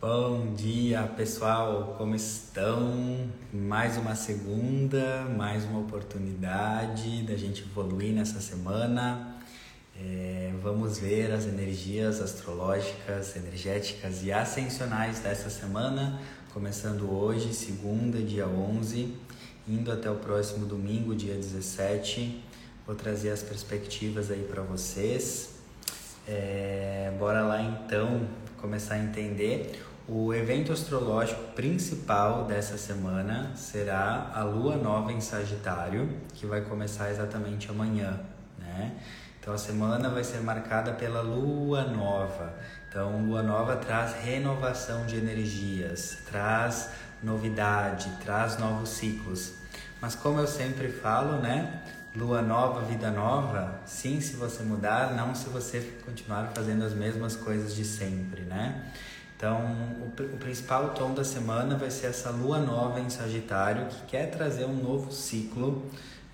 Bom dia, pessoal. Como estão? Mais uma segunda, mais uma oportunidade da gente evoluir nessa semana. É, vamos ver as energias astrológicas, energéticas e ascensionais dessa semana, começando hoje, segunda, dia 11, indo até o próximo domingo, dia 17. Vou trazer as perspectivas aí para vocês. É, bora lá então começar a entender. O evento astrológico principal dessa semana será a lua nova em Sagitário, que vai começar exatamente amanhã, né? Então a semana vai ser marcada pela lua nova. Então, lua nova traz renovação de energias, traz novidade, traz novos ciclos. Mas como eu sempre falo, né? Lua nova, vida nova, sim se você mudar, não se você continuar fazendo as mesmas coisas de sempre, né? Então, o, o principal tom da semana vai ser essa lua nova em Sagitário, que quer trazer um novo ciclo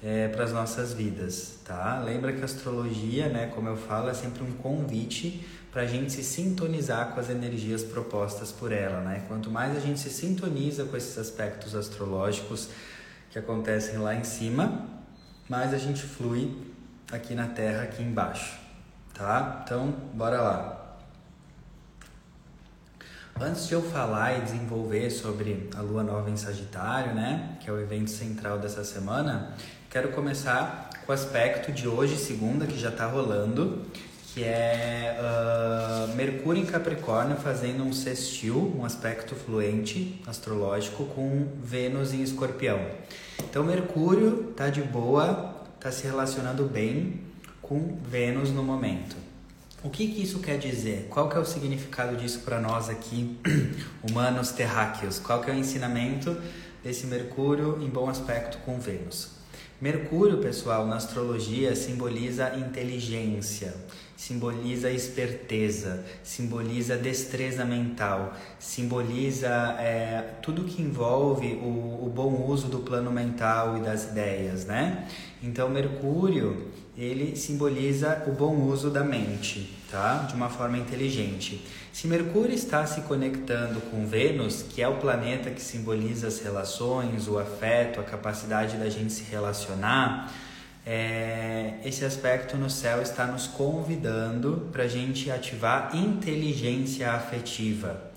é, para as nossas vidas, tá? Lembra que a astrologia, né, como eu falo, é sempre um convite para a gente se sintonizar com as energias propostas por ela, né? Quanto mais a gente se sintoniza com esses aspectos astrológicos que acontecem lá em cima, mais a gente flui aqui na Terra, aqui embaixo, tá? Então, bora lá. Antes de eu falar e desenvolver sobre a Lua Nova em Sagitário, né, que é o evento central dessa semana, Quero começar com o aspecto de hoje, segunda, que já está rolando, que é uh, Mercúrio em Capricórnio fazendo um sextil, um aspecto fluente astrológico com Vênus em Escorpião. Então Mercúrio tá de boa, tá se relacionando bem com Vênus no momento. O que, que isso quer dizer? Qual que é o significado disso para nós aqui, humanos terráqueos? Qual que é o ensinamento desse Mercúrio em bom aspecto com Vênus? Mercúrio, pessoal, na astrologia simboliza inteligência, simboliza esperteza, simboliza destreza mental, simboliza é, tudo que envolve o, o bom uso do plano mental e das ideias, né? Então, Mercúrio ele simboliza o bom uso da mente, tá? De uma forma inteligente. Se Mercúrio está se conectando com Vênus, que é o planeta que simboliza as relações, o afeto, a capacidade da gente se relacionar, é, esse aspecto no céu está nos convidando para a gente ativar inteligência afetiva.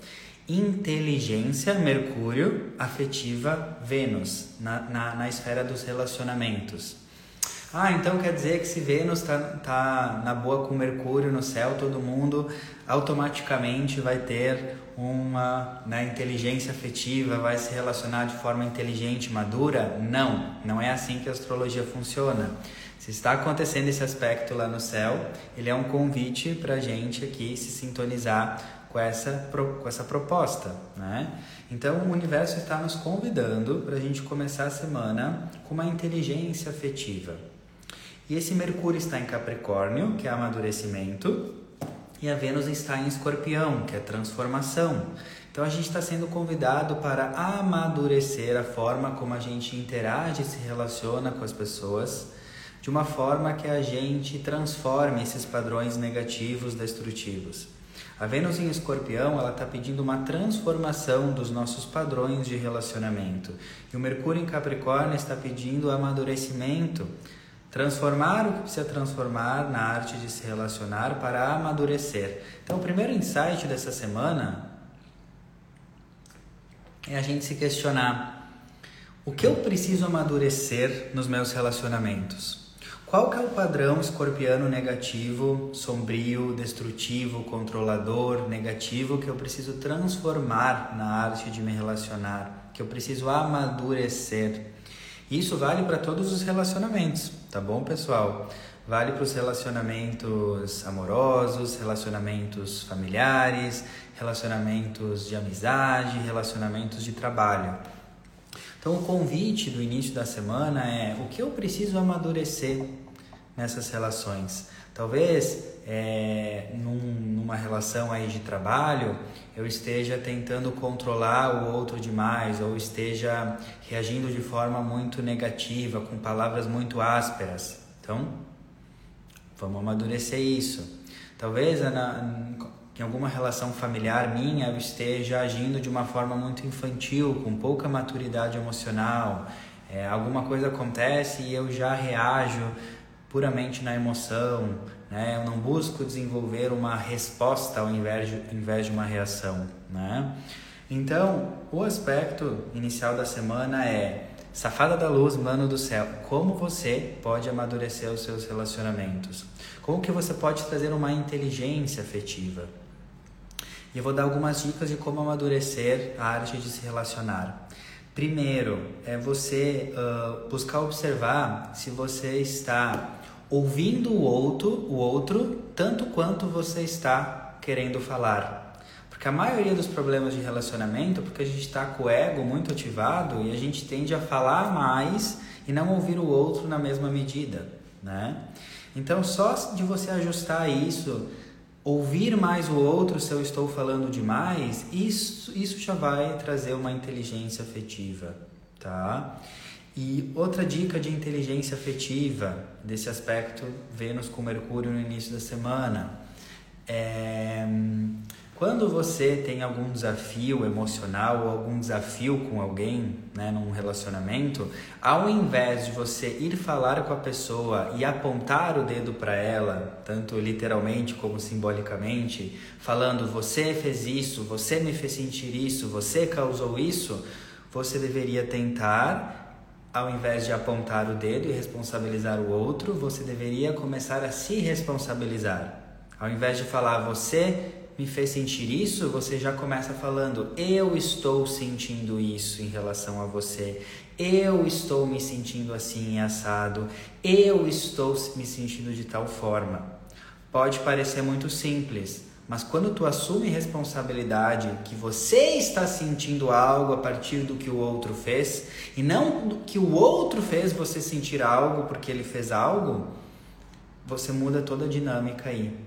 Inteligência, Mercúrio, afetiva, Vênus, na, na, na esfera dos relacionamentos. Ah, então quer dizer que se Vênus está tá na boa com Mercúrio no céu, todo mundo automaticamente vai ter uma né, inteligência afetiva, vai se relacionar de forma inteligente, madura? Não, não é assim que a astrologia funciona. Se está acontecendo esse aspecto lá no céu, ele é um convite para a gente aqui se sintonizar com essa, com essa proposta, né? Então o universo está nos convidando para a gente começar a semana com uma inteligência afetiva. E esse Mercúrio está em Capricórnio, que é amadurecimento, e a Vênus está em Escorpião, que é transformação. Então a gente está sendo convidado para amadurecer a forma como a gente interage e se relaciona com as pessoas, de uma forma que a gente transforme esses padrões negativos, destrutivos. A Vênus em Escorpião, ela está pedindo uma transformação dos nossos padrões de relacionamento. E o Mercúrio em Capricórnio está pedindo amadurecimento Transformar o que precisa transformar na arte de se relacionar para amadurecer. Então, o primeiro insight dessa semana é a gente se questionar: o que eu preciso amadurecer nos meus relacionamentos? Qual que é o padrão escorpiano negativo, sombrio, destrutivo, controlador, negativo que eu preciso transformar na arte de me relacionar, que eu preciso amadurecer? Isso vale para todos os relacionamentos, tá bom, pessoal? Vale para os relacionamentos amorosos, relacionamentos familiares, relacionamentos de amizade, relacionamentos de trabalho. Então, o convite do início da semana é o que eu preciso amadurecer nessas relações. Talvez é, num, numa relação aí de trabalho eu esteja tentando controlar o outro demais ou esteja reagindo de forma muito negativa, com palavras muito ásperas. Então, vamos amadurecer isso. Talvez na, em alguma relação familiar minha eu esteja agindo de uma forma muito infantil, com pouca maturidade emocional, é, alguma coisa acontece e eu já reajo puramente na emoção, né? eu não busco desenvolver uma resposta ao invés de, ao invés de uma reação. Né? Então, o aspecto inicial da semana é Safada da luz, mano do céu, como você pode amadurecer os seus relacionamentos? Como que você pode trazer uma inteligência afetiva? E eu vou dar algumas dicas de como amadurecer a arte de se relacionar. Primeiro, é você uh, buscar observar se você está ouvindo o outro, o outro tanto quanto você está querendo falar. Porque a maioria dos problemas de relacionamento, porque a gente está com o ego muito ativado e a gente tende a falar mais e não ouvir o outro na mesma medida, né? Então, só de você ajustar isso, ouvir mais o outro se eu estou falando demais, isso, isso já vai trazer uma inteligência afetiva, tá? E outra dica de inteligência afetiva, desse aspecto Vênus com Mercúrio no início da semana, é quando você tem algum desafio emocional ou algum desafio com alguém, né, num relacionamento, ao invés de você ir falar com a pessoa e apontar o dedo para ela, tanto literalmente como simbolicamente, falando você fez isso, você me fez sentir isso, você causou isso, você deveria tentar ao invés de apontar o dedo e responsabilizar o outro, você deveria começar a se responsabilizar. Ao invés de falar você me fez sentir isso, você já começa falando: eu estou sentindo isso em relação a você, eu estou me sentindo assim assado, eu estou me sentindo de tal forma. Pode parecer muito simples, mas quando tu assume responsabilidade que você está sentindo algo a partir do que o outro fez e não que o outro fez você sentir algo porque ele fez algo, você muda toda a dinâmica aí.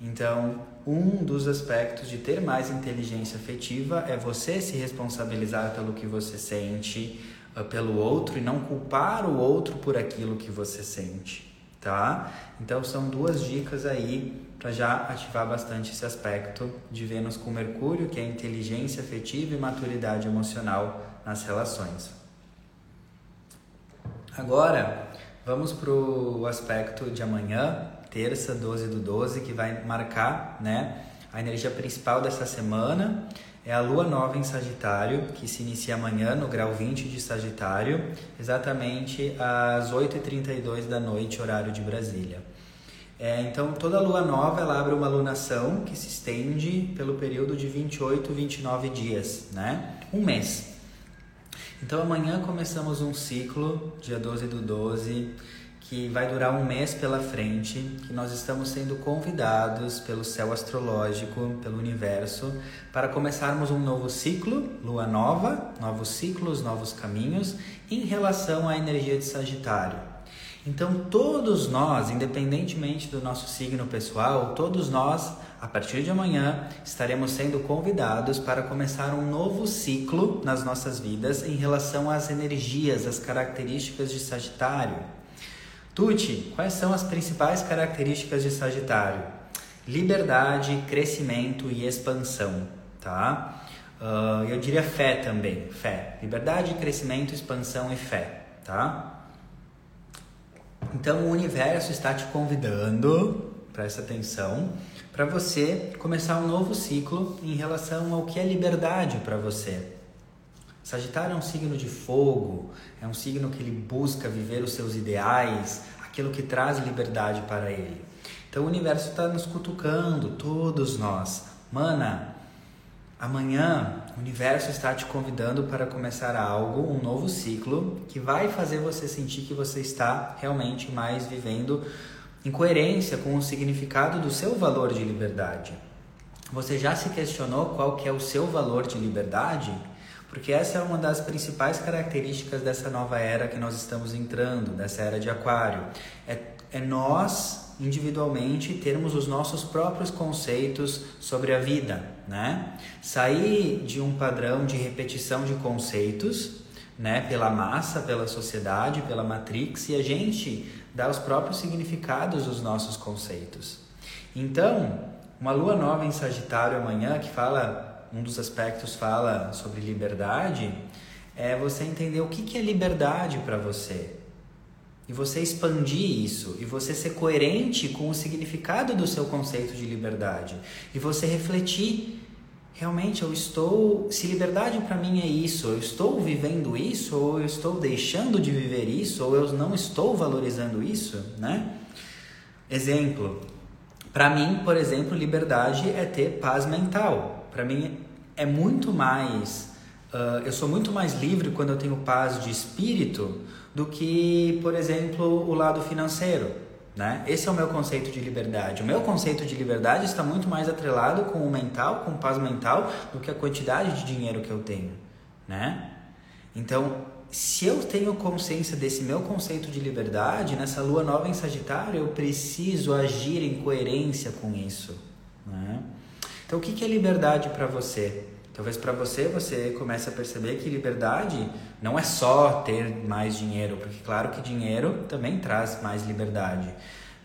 Então, um dos aspectos de ter mais inteligência afetiva é você se responsabilizar pelo que você sente uh, pelo outro e não culpar o outro por aquilo que você sente, tá? Então são duas dicas aí para já ativar bastante esse aspecto de Vênus com Mercúrio, que é inteligência afetiva e maturidade emocional nas relações. Agora, vamos para o aspecto de amanhã, terça, 12 do 12, que vai marcar né, a energia principal dessa semana. É a lua nova em Sagitário, que se inicia amanhã no grau 20 de Sagitário, exatamente às 8h32 da noite, horário de Brasília. É, então, toda lua nova ela abre uma lunação que se estende pelo período de 28, 29 dias, né? Um mês. Então, amanhã começamos um ciclo, dia 12 do 12 que vai durar um mês pela frente, que nós estamos sendo convidados pelo céu astrológico, pelo universo, para começarmos um novo ciclo, lua nova, novos ciclos, novos caminhos, em relação à energia de Sagitário. Então, todos nós, independentemente do nosso signo pessoal, todos nós, a partir de amanhã, estaremos sendo convidados para começar um novo ciclo nas nossas vidas em relação às energias, às características de Sagitário. Tuti, quais são as principais características de Sagitário? Liberdade, crescimento e expansão, tá? Uh, eu diria fé também, fé. Liberdade, crescimento, expansão e fé, tá? Então o universo está te convidando, presta atenção, para você começar um novo ciclo em relação ao que é liberdade para você. Sagitário é um signo de fogo, é um signo que ele busca viver os seus ideais, aquilo que traz liberdade para ele. Então o universo está nos cutucando, todos nós. Mana, amanhã o universo está te convidando para começar algo, um novo ciclo, que vai fazer você sentir que você está realmente mais vivendo em coerência com o significado do seu valor de liberdade. Você já se questionou qual que é o seu valor de liberdade? Porque essa é uma das principais características dessa nova era que nós estamos entrando, dessa era de Aquário. É, é nós, individualmente, termos os nossos próprios conceitos sobre a vida, né? Sair de um padrão de repetição de conceitos, né? Pela massa, pela sociedade, pela matrix, e a gente dar os próprios significados dos nossos conceitos. Então, Uma lua nova em Sagitário amanhã, que fala, um dos aspectos fala sobre liberdade, é você entender o que, que é liberdade para você. E você expandir isso, e você ser coerente com o significado do seu conceito de liberdade. E você refletir realmente eu estou, se liberdade para mim é isso, eu estou vivendo isso ou eu estou deixando de viver isso ou eu não estou valorizando isso, né? Exemplo, para mim, por exemplo, liberdade é ter paz mental. Para mim é muito mais, uh, eu sou muito mais livre quando eu tenho paz de espírito do que, por exemplo, o lado financeiro. Né? Esse é o meu conceito de liberdade. O meu conceito de liberdade está muito mais atrelado com o mental, com paz mental, do que a quantidade de dinheiro que eu tenho. Né? Então, se eu tenho consciência desse meu conceito de liberdade, nessa lua nova em Sagitário, eu preciso agir em coerência com isso. Né? Então, o que é liberdade para você? Talvez para você você comece a perceber que liberdade não é só ter mais dinheiro, porque claro que dinheiro também traz mais liberdade.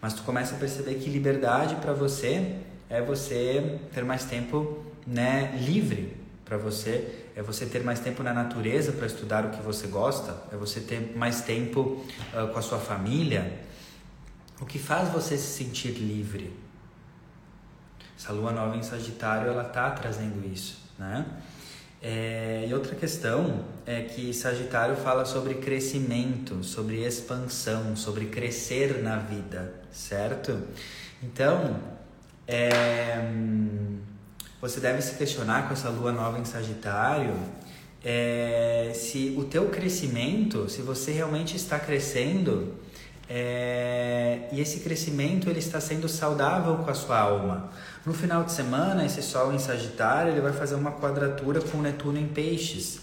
Mas tu começa a perceber que liberdade para você é você ter mais tempo, né, livre para você, é você ter mais tempo na natureza para estudar o que você gosta, é você ter mais tempo uh, com a sua família. O que faz você se sentir livre? Essa lua nova em Sagitário, ela tá trazendo isso né? É, e outra questão é que Sagitário fala sobre crescimento, sobre expansão, sobre crescer na vida, certo? Então, é, você deve se questionar com essa lua nova em Sagitário é, se o teu crescimento, se você realmente está crescendo é, e esse crescimento ele está sendo saudável com a sua alma. No final de semana, esse Sol em Sagitário ele vai fazer uma quadratura com Netuno em Peixes.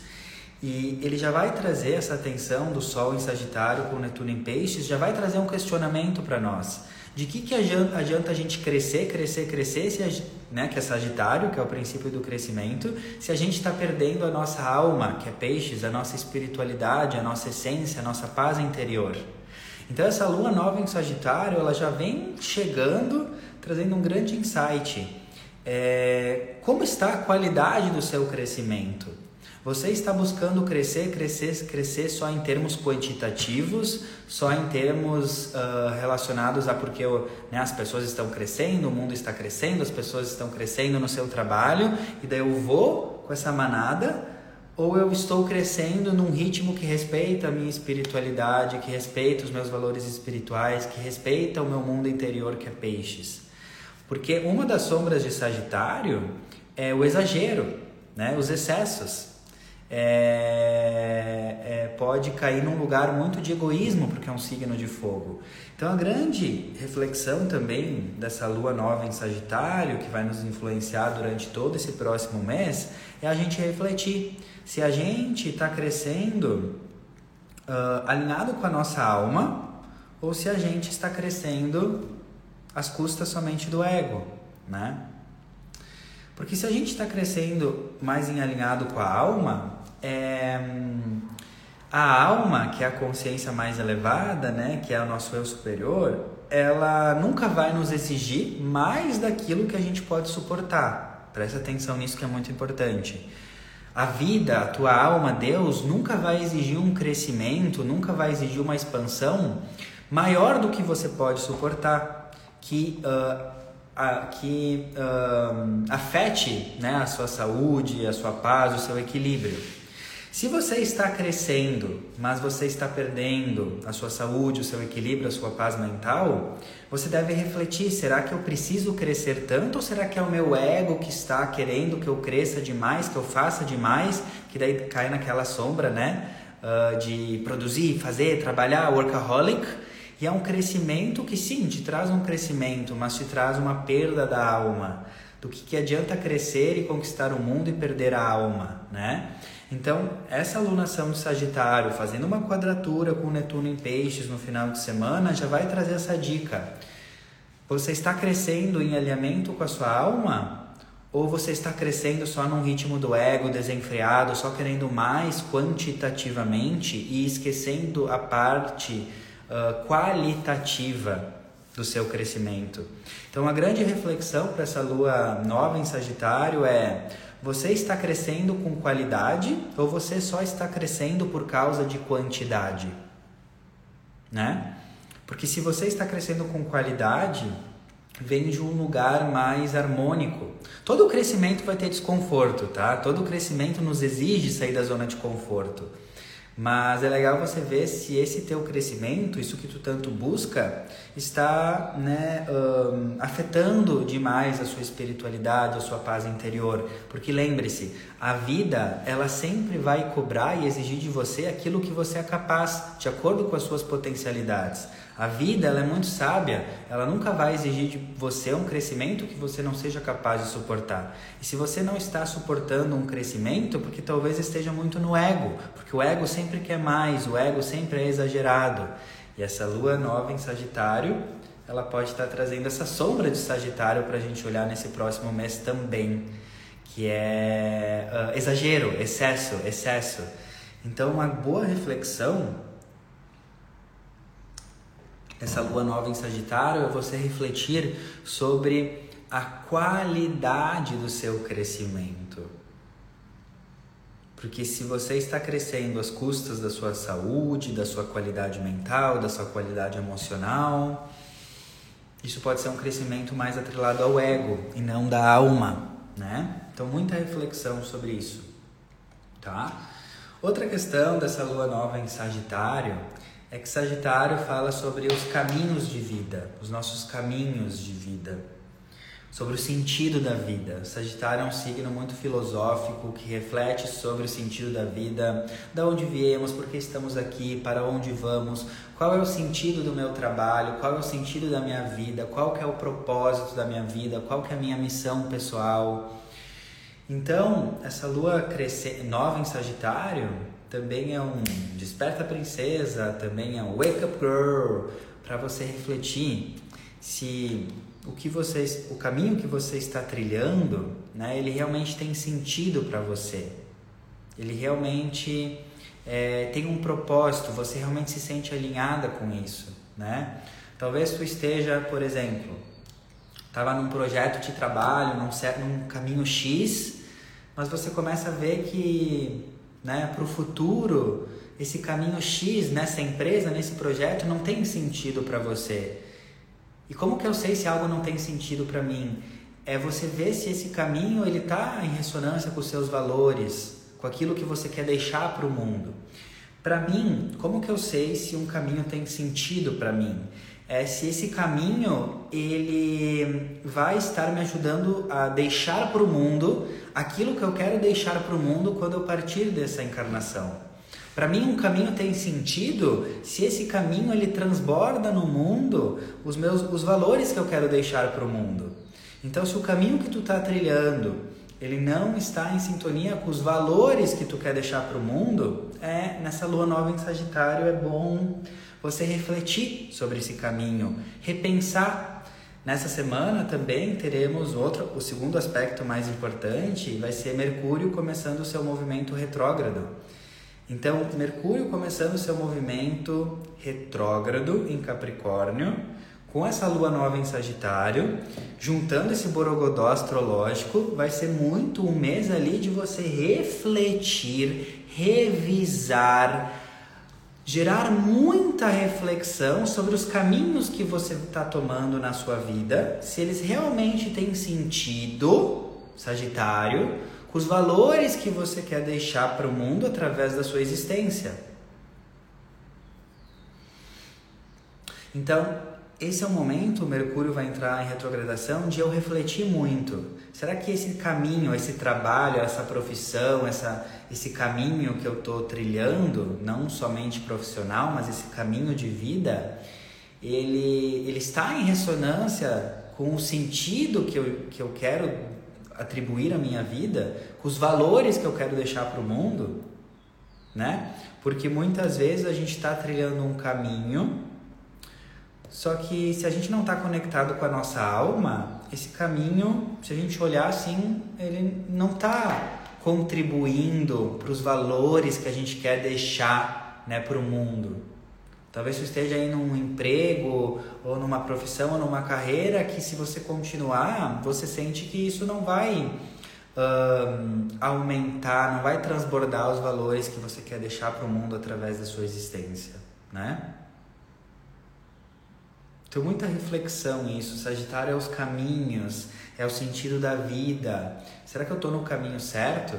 E ele já vai trazer essa atenção do Sol em Sagitário com Netuno em Peixes, já vai trazer um questionamento para nós. De que, que adianta, a gente crescer, crescer, crescer, se a, né, que é Sagitário, que é o princípio do crescimento, se a gente está perdendo a nossa alma, que é Peixes, a nossa espiritualidade, a nossa essência, a nossa paz interior. Então essa lua nova em Sagitário, ela já vem chegando, trazendo um grande insight. É, como está a qualidade do seu crescimento? Você está buscando crescer, crescer, crescer só em termos quantitativos, só em termos uh, relacionados a porque né, as pessoas estão crescendo, o mundo está crescendo, as pessoas estão crescendo no seu trabalho, e daí eu vou com essa manada ou eu estou crescendo num ritmo que respeita a minha espiritualidade, que respeita os meus valores espirituais, que respeita o meu mundo interior que é peixes. Porque uma das sombras de Sagitário é o exagero, né? os excessos. É, é, pode cair num lugar muito de egoísmo, porque é um signo de fogo. Então, a grande reflexão também dessa lua nova em Sagitário, que vai nos influenciar durante todo esse próximo mês, é a gente refletir se a gente está crescendo uh, alinhado com a nossa alma ou se a gente está crescendo às custas somente do ego, né? Porque se a gente está crescendo mais em alinhado com a alma, é, a alma, que é a consciência mais elevada, né, que é o nosso eu superior, ela nunca vai nos exigir mais daquilo que a gente pode suportar. Presta atenção nisso que é muito importante. A vida, a tua alma, Deus, nunca vai exigir um crescimento, nunca vai exigir uma expansão maior do que você pode suportar, que, uh, a, que uh, afete né, a sua saúde, a sua paz, o seu equilíbrio. Se você está crescendo, mas você está perdendo a sua saúde, o seu equilíbrio, a sua paz mental, você deve refletir: será que eu preciso crescer tanto ou será que é o meu ego que está querendo que eu cresça demais, que eu faça demais, que daí cai naquela sombra, né? Uh, de produzir, fazer, trabalhar, workaholic. E é um crescimento que sim, te traz um crescimento, mas te traz uma perda da alma. Do que, que adianta crescer e conquistar o mundo e perder a alma, né? Então, essa alunação de Sagitário, fazendo uma quadratura com Netuno em Peixes no final de semana, já vai trazer essa dica. Você está crescendo em alinhamento com a sua alma? Ou você está crescendo só num ritmo do ego desenfreado, só querendo mais quantitativamente e esquecendo a parte uh, qualitativa? do seu crescimento. Então, a grande reflexão para essa lua nova em Sagitário é: você está crescendo com qualidade ou você só está crescendo por causa de quantidade? Né? Porque se você está crescendo com qualidade, vem de um lugar mais harmônico. Todo crescimento vai ter desconforto, tá? Todo crescimento nos exige sair da zona de conforto. Mas é legal você ver se esse teu crescimento, isso que tu tanto busca, está né, um, afetando demais a sua espiritualidade, a sua paz interior. Porque lembre-se, a vida ela sempre vai cobrar e exigir de você aquilo que você é capaz, de acordo com as suas potencialidades. A vida ela é muito sábia, ela nunca vai exigir de você um crescimento que você não seja capaz de suportar. E se você não está suportando um crescimento, porque talvez esteja muito no ego, porque o ego sempre quer mais, o ego sempre é exagerado. E essa lua nova em Sagitário, ela pode estar trazendo essa sombra de Sagitário para a gente olhar nesse próximo mês também, que é uh, exagero, excesso, excesso. Então, uma boa reflexão essa lua nova em Sagitário é você refletir sobre a qualidade do seu crescimento. Porque se você está crescendo às custas da sua saúde, da sua qualidade mental, da sua qualidade emocional, isso pode ser um crescimento mais atrelado ao ego e não da alma, né? Então muita reflexão sobre isso, tá? Outra questão dessa lua nova em Sagitário é que Sagitário fala sobre os caminhos de vida, os nossos caminhos de vida, sobre o sentido da vida. Sagitário é um signo muito filosófico que reflete sobre o sentido da vida, da onde viemos, por que estamos aqui, para onde vamos, qual é o sentido do meu trabalho, qual é o sentido da minha vida, qual é o propósito da minha vida, qual é a minha missão pessoal. Então, essa lua cresce... nova em Sagitário também é um Desperta Princesa, também é um Wake Up Girl, para você refletir se o que você, o caminho que você está trilhando, né, ele realmente tem sentido para você. Ele realmente é, tem um propósito, você realmente se sente alinhada com isso, né? Talvez tu esteja, por exemplo, estava num projeto de trabalho, num, num caminho X, mas você começa a ver que né, para o futuro, esse caminho X nessa empresa, nesse projeto, não tem sentido para você. E como que eu sei se algo não tem sentido para mim? É você ver se esse caminho ele está em ressonância com os seus valores, com aquilo que você quer deixar para o mundo. Para mim, como que eu sei se um caminho tem sentido para mim? É se esse caminho ele vai estar me ajudando a deixar para o mundo aquilo que eu quero deixar para o mundo quando eu partir dessa encarnação. Para mim, um caminho tem sentido se esse caminho ele transborda no mundo os meus os valores que eu quero deixar para o mundo. Então, se o caminho que tu está trilhando ele não está em sintonia com os valores que tu quer deixar para o mundo, é nessa lua nova em Sagitário é bom você refletir sobre esse caminho, repensar Nessa semana também teremos outro, o segundo aspecto mais importante vai ser Mercúrio começando o seu movimento retrógrado. Então, Mercúrio começando o seu movimento retrógrado em Capricórnio, com essa lua nova em Sagitário, juntando esse borogodó astrológico, vai ser muito um mês ali de você refletir, revisar, gerar muita reflexão sobre os caminhos que você está tomando na sua vida, se eles realmente têm sentido, Sagitário, com os valores que você quer deixar para o mundo através da sua existência. Então, esse é o momento, Mercúrio vai entrar em retrogradação, de eu refletir muito. Será que esse caminho, esse trabalho, essa profissão, essa, esse caminho que eu estou trilhando, não somente profissional, mas esse caminho de vida, ele, ele está em ressonância com o sentido que eu, que eu quero atribuir à minha vida, com os valores que eu quero deixar para o mundo, né? Porque muitas vezes a gente está trilhando um caminho só que se a gente não está conectado com a nossa alma, esse caminho, se a gente olhar assim, ele não está contribuindo para os valores que a gente quer deixar né, para o mundo. Talvez você esteja aí num emprego ou numa profissão ou numa carreira que se você continuar, você sente que isso não vai uh, aumentar, não vai transbordar os valores que você quer deixar para o mundo através da sua existência, né? Então, muita reflexão nisso. Sagitário é os caminhos, é o sentido da vida. Será que eu estou no caminho certo?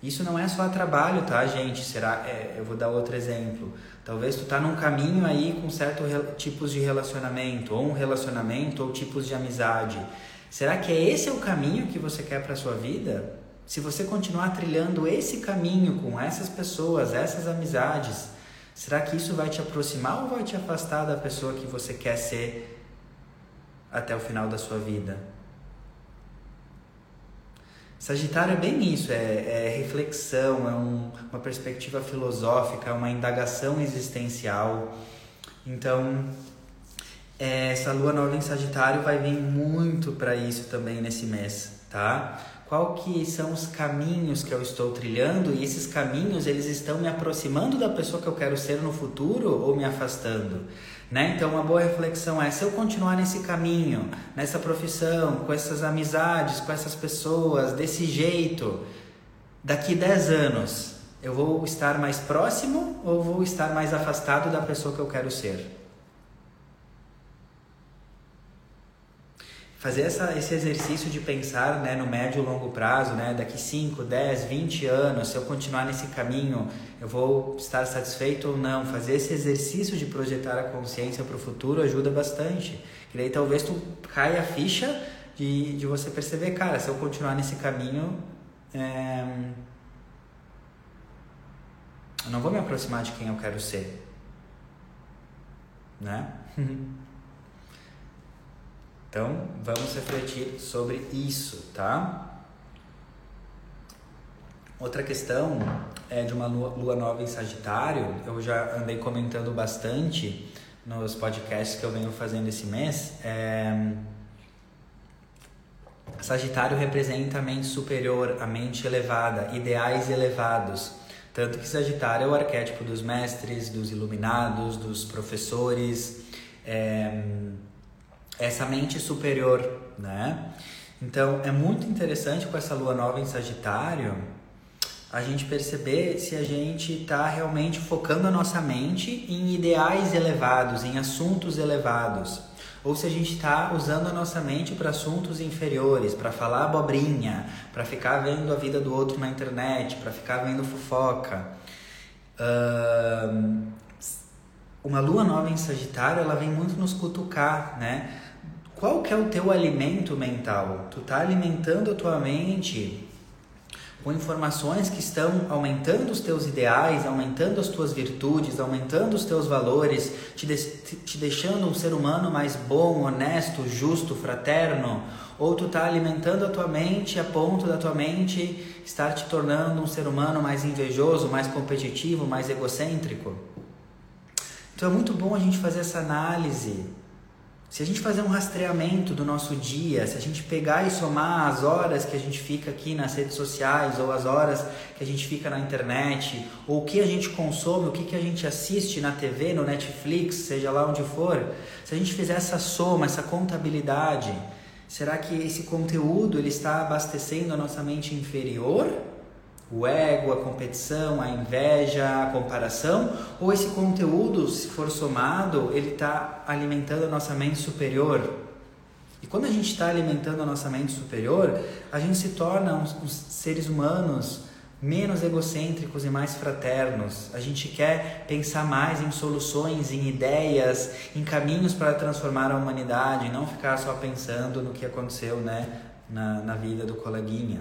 Isso não é só trabalho, tá, gente? Será? É, eu vou dar outro exemplo. Talvez tu tá num caminho aí com certos tipos de relacionamento, ou um relacionamento, ou tipos de amizade. Será que é esse o caminho que você quer para sua vida? Se você continuar trilhando esse caminho com essas pessoas, essas amizades, será que isso vai te aproximar ou vai te afastar da pessoa que você quer ser até o final da sua vida? Sagitário é bem isso, é, é reflexão, é um, uma perspectiva filosófica, é uma indagação existencial. Então, é, essa lua nova em Sagitário vai vir muito para isso também nesse mês, tá? Qual que são os caminhos que eu estou trilhando e esses caminhos eles estão me aproximando da pessoa que eu quero ser no futuro ou me afastando? Né? Então, uma boa reflexão é: se eu continuar nesse caminho, nessa profissão, com essas amizades, com essas pessoas, desse jeito, daqui 10 anos, eu vou estar mais próximo ou vou estar mais afastado da pessoa que eu quero ser? Fazer essa, esse exercício de pensar né, no médio e longo prazo, né, daqui 5, 10, 20 anos, se eu continuar nesse caminho, eu vou estar satisfeito ou não. Fazer esse exercício de projetar a consciência para o futuro ajuda bastante. E daí talvez tu caia a ficha de, de você perceber, cara, se eu continuar nesse caminho, é... eu não vou me aproximar de quem eu quero ser. Né? Então, vamos refletir sobre isso, tá? Outra questão é de uma lua nova em Sagitário. Eu já andei comentando bastante nos podcasts que eu venho fazendo esse mês. É... Sagitário representa a mente superior, a mente elevada, ideais elevados. Tanto que Sagitário é o arquétipo dos mestres, dos iluminados, dos professores. É essa mente superior, né? Então é muito interessante com essa lua nova em Sagitário a gente perceber se a gente está realmente focando a nossa mente em ideais elevados, em assuntos elevados, ou se a gente está usando a nossa mente para assuntos inferiores, para falar abobrinha, para ficar vendo a vida do outro na internet, para ficar vendo fofoca. Uh, uma lua nova em Sagitário, ela vem muito nos cutucar, né? Qual que é o teu alimento mental? Tu tá alimentando a tua mente com informações que estão aumentando os teus ideais, aumentando as tuas virtudes, aumentando os teus valores, te, de te deixando um ser humano mais bom, honesto, justo, fraterno? Ou tu tá alimentando a tua mente a ponto da tua mente estar te tornando um ser humano mais invejoso, mais competitivo, mais egocêntrico? Então é muito bom a gente fazer essa análise se a gente fazer um rastreamento do nosso dia, se a gente pegar e somar as horas que a gente fica aqui nas redes sociais, ou as horas que a gente fica na internet, ou o que a gente consome, o que, que a gente assiste na TV, no Netflix, seja lá onde for, se a gente fizer essa soma, essa contabilidade, será que esse conteúdo ele está abastecendo a nossa mente inferior? O ego, a competição, a inveja, a comparação, ou esse conteúdo, se for somado, ele está alimentando a nossa mente superior. E quando a gente está alimentando a nossa mente superior, a gente se torna uns, uns seres humanos menos egocêntricos e mais fraternos. A gente quer pensar mais em soluções, em ideias, em caminhos para transformar a humanidade, não ficar só pensando no que aconteceu né, na, na vida do coleguinha.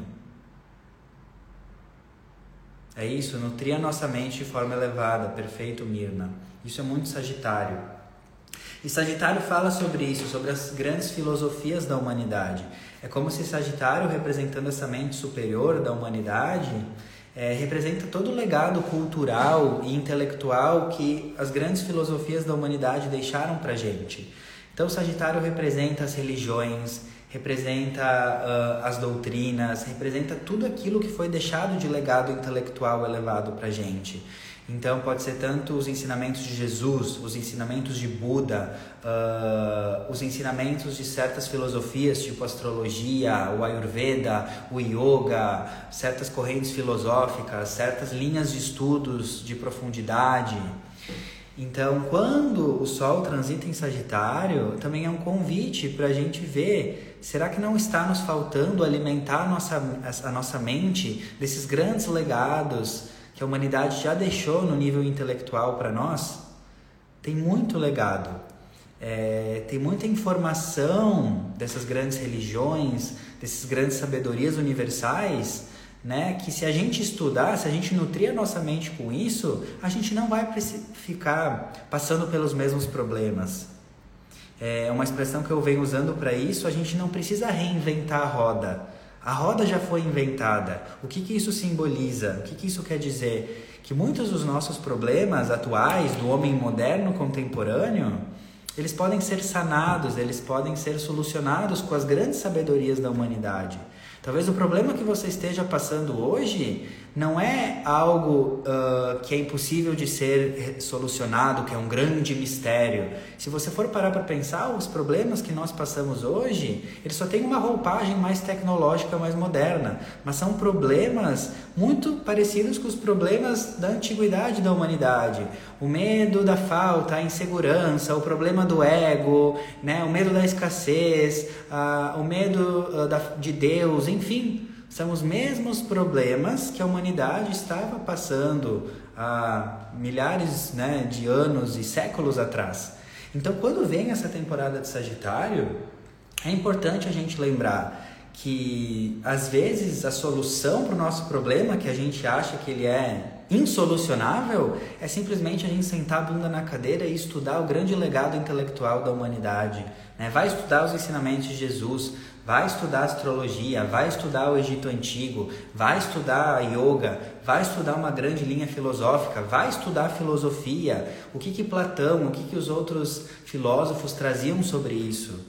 É isso, nutrir a nossa mente de forma elevada, perfeito, Mirna. Isso é muito Sagitário. E Sagitário fala sobre isso, sobre as grandes filosofias da humanidade. É como se Sagitário, representando essa mente superior da humanidade, é, representa todo o legado cultural e intelectual que as grandes filosofias da humanidade deixaram para gente. Então, Sagitário representa as religiões, representa uh, as doutrinas, representa tudo aquilo que foi deixado de legado intelectual elevado para gente. Então pode ser tanto os ensinamentos de Jesus, os ensinamentos de Buda, uh, os ensinamentos de certas filosofias, tipo astrologia, o Ayurveda, o Yoga, certas correntes filosóficas, certas linhas de estudos de profundidade. Então, quando o Sol transita em Sagitário, também é um convite para a gente ver: será que não está nos faltando alimentar a nossa, a nossa mente desses grandes legados que a humanidade já deixou no nível intelectual para nós? Tem muito legado, é, tem muita informação dessas grandes religiões, dessas grandes sabedorias universais né? Que se a gente estudar, se a gente nutrir a nossa mente com isso, a gente não vai ficar passando pelos mesmos problemas. É uma expressão que eu venho usando para isso, a gente não precisa reinventar a roda. A roda já foi inventada. O que, que isso simboliza? O que, que isso quer dizer? Que muitos dos nossos problemas atuais, do homem moderno contemporâneo, eles podem ser sanados, eles podem ser solucionados com as grandes sabedorias da humanidade. Talvez o problema que você esteja passando hoje não é algo uh, que é impossível de ser solucionado, que é um grande mistério. Se você for parar para pensar, os problemas que nós passamos hoje, eles só têm uma roupagem mais tecnológica, mais moderna, mas são problemas muito parecidos com os problemas da antiguidade da humanidade. O medo da falta, a insegurança, o problema do ego, né? o medo da escassez, uh, o medo uh, da, de Deus, enfim são os mesmos problemas que a humanidade estava passando há milhares né, de anos e séculos atrás. Então, quando vem essa temporada de Sagitário, é importante a gente lembrar que às vezes a solução para o nosso problema, que a gente acha que ele é insolucionável, é simplesmente a gente sentar a bunda na cadeira e estudar o grande legado intelectual da humanidade. Né? Vai estudar os ensinamentos de Jesus, vai estudar astrologia, vai estudar o Egito Antigo, vai estudar a yoga, vai estudar uma grande linha filosófica, vai estudar filosofia, o que que Platão, o que que os outros filósofos traziam sobre isso.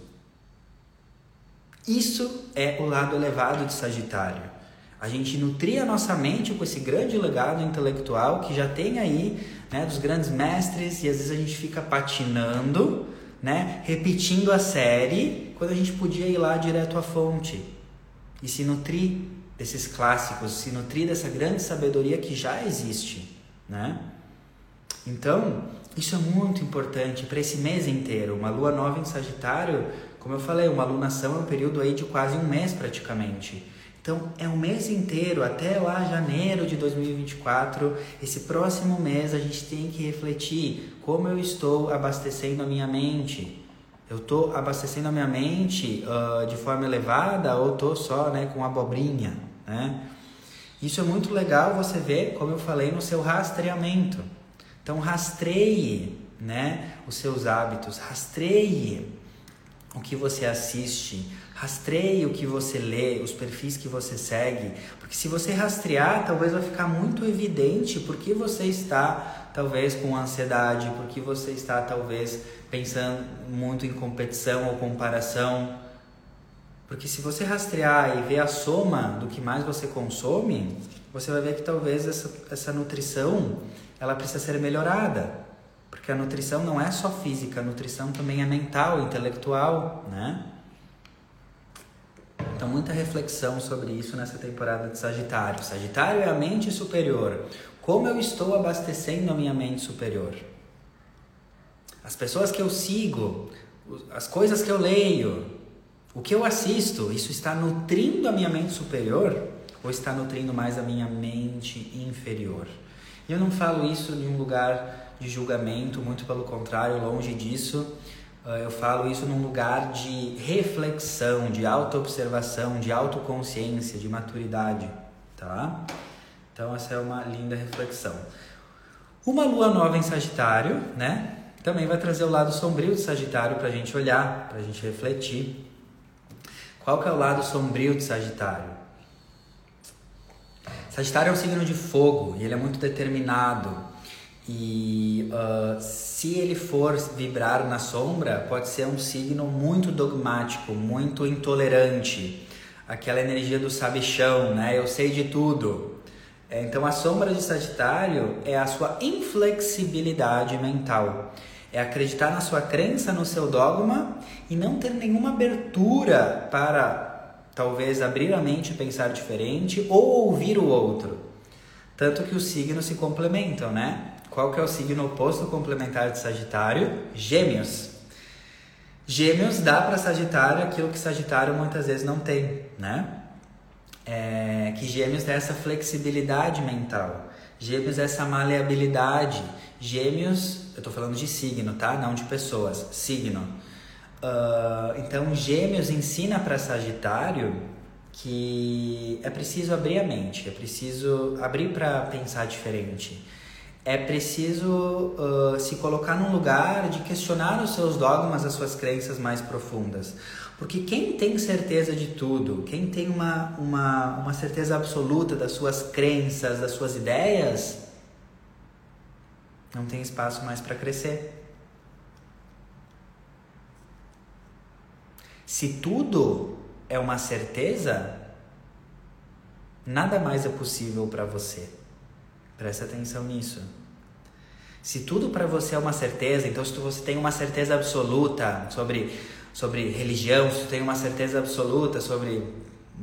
Isso é o lado elevado de Sagitário. A gente nutrir a nossa mente com esse grande legado intelectual que já tem aí, né, dos grandes mestres, e às vezes a gente fica patinando, né, repetindo a série quando a gente podia ir lá direto à fonte e se nutrir desses clássicos, se nutrir dessa grande sabedoria que já existe, né? Então, isso é muito importante para esse mês inteiro. Uma lua nova em Sagitário, como eu falei, uma lunação é um período aí de quase um mês praticamente. Então, é um mês inteiro, até lá janeiro de 2024. Esse próximo mês a gente tem que refletir como eu estou abastecendo a minha mente, eu estou abastecendo a minha mente uh, de forma elevada ou estou só né, com abobrinha? Né? Isso é muito legal você ver, como eu falei, no seu rastreamento. Então, rastreie né, os seus hábitos, rastreie o que você assiste, rastreie o que você lê, os perfis que você segue, porque se você rastrear, talvez vai ficar muito evidente porque você está talvez com ansiedade, porque você está talvez pensando muito em competição ou comparação. Porque se você rastrear e ver a soma do que mais você consome, você vai ver que talvez essa, essa nutrição ela precisa ser melhorada. Porque a nutrição não é só física, a nutrição também é mental, intelectual, né? Então, muita reflexão sobre isso nessa temporada de Sagitário. Sagitário é a mente superior. Como eu estou abastecendo a minha mente superior? As pessoas que eu sigo, as coisas que eu leio, o que eu assisto, isso está nutrindo a minha mente superior ou está nutrindo mais a minha mente inferior? E eu não falo isso em um lugar de julgamento, muito pelo contrário, longe disso. Ah, eu falo isso num lugar de reflexão, de autoobservação, de autoconsciência, de maturidade, tá? Então essa é uma linda reflexão. Uma lua nova em Sagitário, né? Também vai trazer o lado sombrio de Sagitário para a gente olhar, para a gente refletir. Qual que é o lado sombrio de Sagitário? Sagitário é um signo de fogo e ele é muito determinado. E uh, se ele for vibrar na sombra, pode ser um signo muito dogmático, muito intolerante. Aquela energia do sabichão, né? Eu sei de tudo. É, então, a sombra de Sagitário é a sua inflexibilidade mental. É acreditar na sua crença, no seu dogma e não ter nenhuma abertura para talvez abrir a mente e pensar diferente ou ouvir o outro. Tanto que os signos se complementam, né? Qual que é o signo oposto complementar de Sagitário? Gêmeos. Gêmeos dá para Sagitário aquilo que Sagitário muitas vezes não tem, né? É, que Gêmeos tem essa flexibilidade mental. Gêmeos essa maleabilidade. Gêmeos, eu estou falando de signo, tá? Não de pessoas. Signo. Uh, então, Gêmeos ensina para Sagitário que é preciso abrir a mente, é preciso abrir para pensar diferente. É preciso uh, se colocar num lugar de questionar os seus dogmas, as suas crenças mais profundas. Porque quem tem certeza de tudo, quem tem uma, uma, uma certeza absoluta das suas crenças, das suas ideias, não tem espaço mais para crescer. Se tudo é uma certeza, nada mais é possível para você. Presta atenção nisso. Se tudo para você é uma certeza, então se você tem uma certeza absoluta sobre, sobre religião, se você tem uma certeza absoluta sobre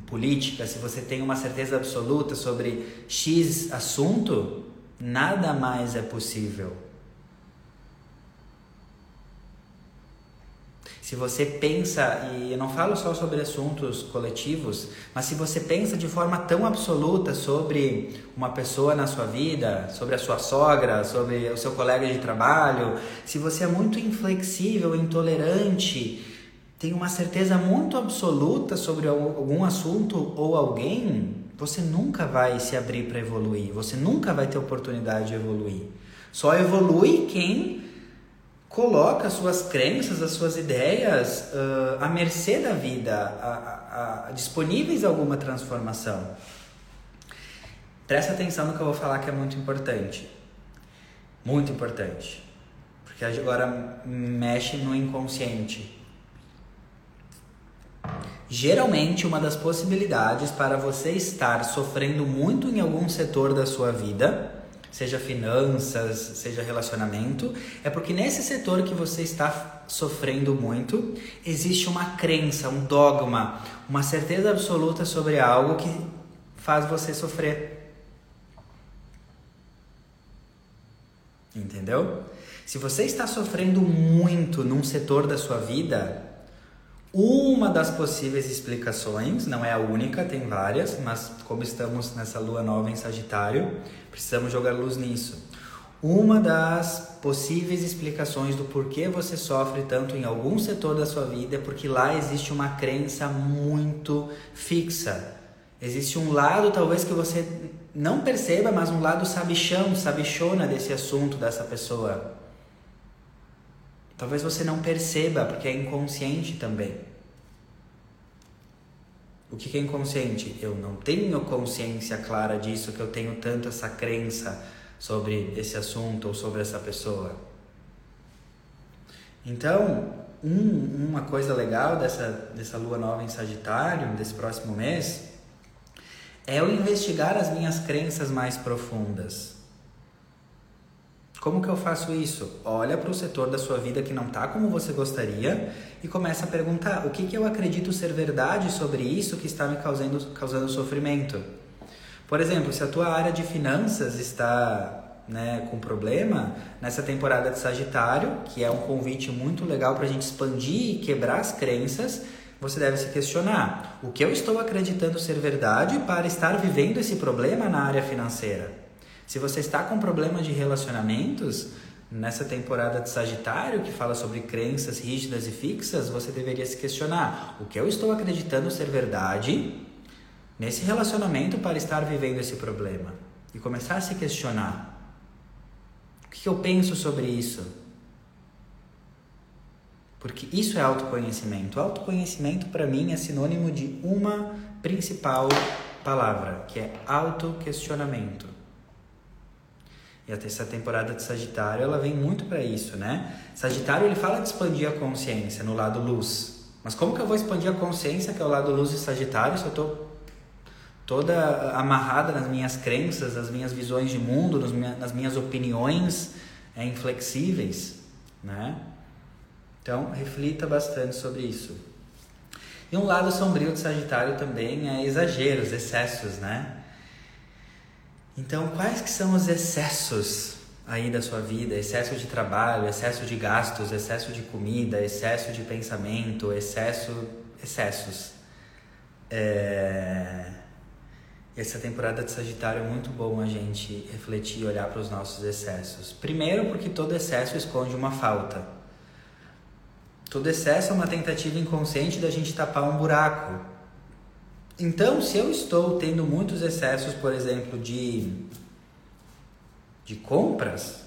política, se você tem uma certeza absoluta sobre X assunto, nada mais é possível. Se você pensa, e eu não falo só sobre assuntos coletivos, mas se você pensa de forma tão absoluta sobre uma pessoa na sua vida, sobre a sua sogra, sobre o seu colega de trabalho, se você é muito inflexível, intolerante, tem uma certeza muito absoluta sobre algum assunto ou alguém, você nunca vai se abrir para evoluir, você nunca vai ter oportunidade de evoluir. Só evolui quem coloca as suas crenças, as suas ideias uh, à mercê da vida, a, a, a, disponíveis a alguma transformação. Presta atenção no que eu vou falar que é muito importante. Muito importante. Porque agora mexe no inconsciente. Geralmente, uma das possibilidades para você estar sofrendo muito em algum setor da sua vida seja finanças, seja relacionamento, é porque nesse setor que você está sofrendo muito, existe uma crença, um dogma, uma certeza absoluta sobre algo que faz você sofrer. Entendeu? Se você está sofrendo muito num setor da sua vida, uma das possíveis explicações, não é a única, tem várias, mas como estamos nessa lua nova em Sagitário, precisamos jogar luz nisso. Uma das possíveis explicações do porquê você sofre tanto em algum setor da sua vida é porque lá existe uma crença muito fixa. Existe um lado, talvez que você não perceba, mas um lado sabichão, sabichona desse assunto, dessa pessoa. Talvez você não perceba, porque é inconsciente também. O que é inconsciente? Eu não tenho consciência clara disso, que eu tenho tanto essa crença sobre esse assunto ou sobre essa pessoa. Então, um, uma coisa legal dessa, dessa lua nova em Sagitário, desse próximo mês, é eu investigar as minhas crenças mais profundas. Como que eu faço isso? Olha para o setor da sua vida que não está como você gostaria e começa a perguntar o que, que eu acredito ser verdade sobre isso que está me causando, causando sofrimento. Por exemplo, se a tua área de finanças está né, com problema, nessa temporada de Sagitário, que é um convite muito legal para a gente expandir e quebrar as crenças, você deve se questionar: o que eu estou acreditando ser verdade para estar vivendo esse problema na área financeira? Se você está com problema de relacionamentos, nessa temporada de Sagitário, que fala sobre crenças rígidas e fixas, você deveria se questionar: o que eu estou acreditando ser verdade nesse relacionamento para estar vivendo esse problema? E começar a se questionar: o que eu penso sobre isso? Porque isso é autoconhecimento. Autoconhecimento, para mim, é sinônimo de uma principal palavra, que é autoquestionamento. E essa temporada de Sagitário, ela vem muito para isso, né? Sagitário, ele fala de expandir a consciência no lado luz. Mas como que eu vou expandir a consciência, que é o lado luz de Sagitário, se eu tô toda amarrada nas minhas crenças, nas minhas visões de mundo, nas minhas opiniões é, inflexíveis, né? Então, reflita bastante sobre isso. E um lado sombrio de Sagitário também é exageros, excessos, né? Então, quais que são os excessos aí da sua vida? Excesso de trabalho, excesso de gastos, excesso de comida, excesso de pensamento, excesso, excessos. É... Essa temporada de Sagitário é muito bom a gente refletir e olhar para os nossos excessos. Primeiro, porque todo excesso esconde uma falta. Todo excesso é uma tentativa inconsciente da gente tapar um buraco. Então, se eu estou tendo muitos excessos, por exemplo, de, de compras,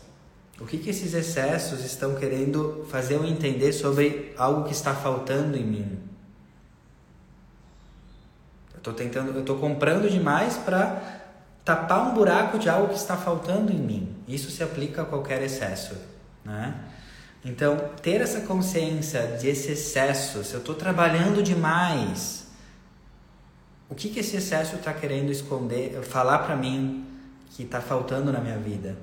o que, que esses excessos estão querendo fazer eu entender sobre algo que está faltando em mim? Estou tentando, eu estou comprando demais para tapar um buraco de algo que está faltando em mim. Isso se aplica a qualquer excesso, né? Então, ter essa consciência desse excesso, se eu estou trabalhando demais, o que, que esse excesso está querendo esconder, falar para mim que está faltando na minha vida?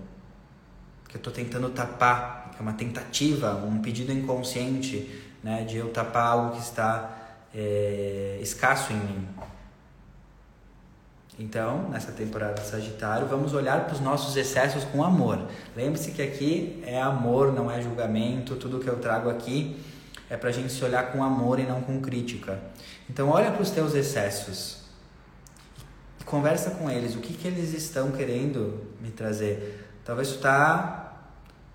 Que eu estou tentando tapar, que é uma tentativa, um pedido inconsciente, né, de eu tapar algo que está é, escasso em mim. Então, nessa temporada de Sagitário, vamos olhar para os nossos excessos com amor. Lembre-se que aqui é amor, não é julgamento. Tudo que eu trago aqui é para a gente se olhar com amor e não com crítica. Então, olha para os teus excessos. Conversa com eles. O que, que eles estão querendo me trazer? Talvez tu está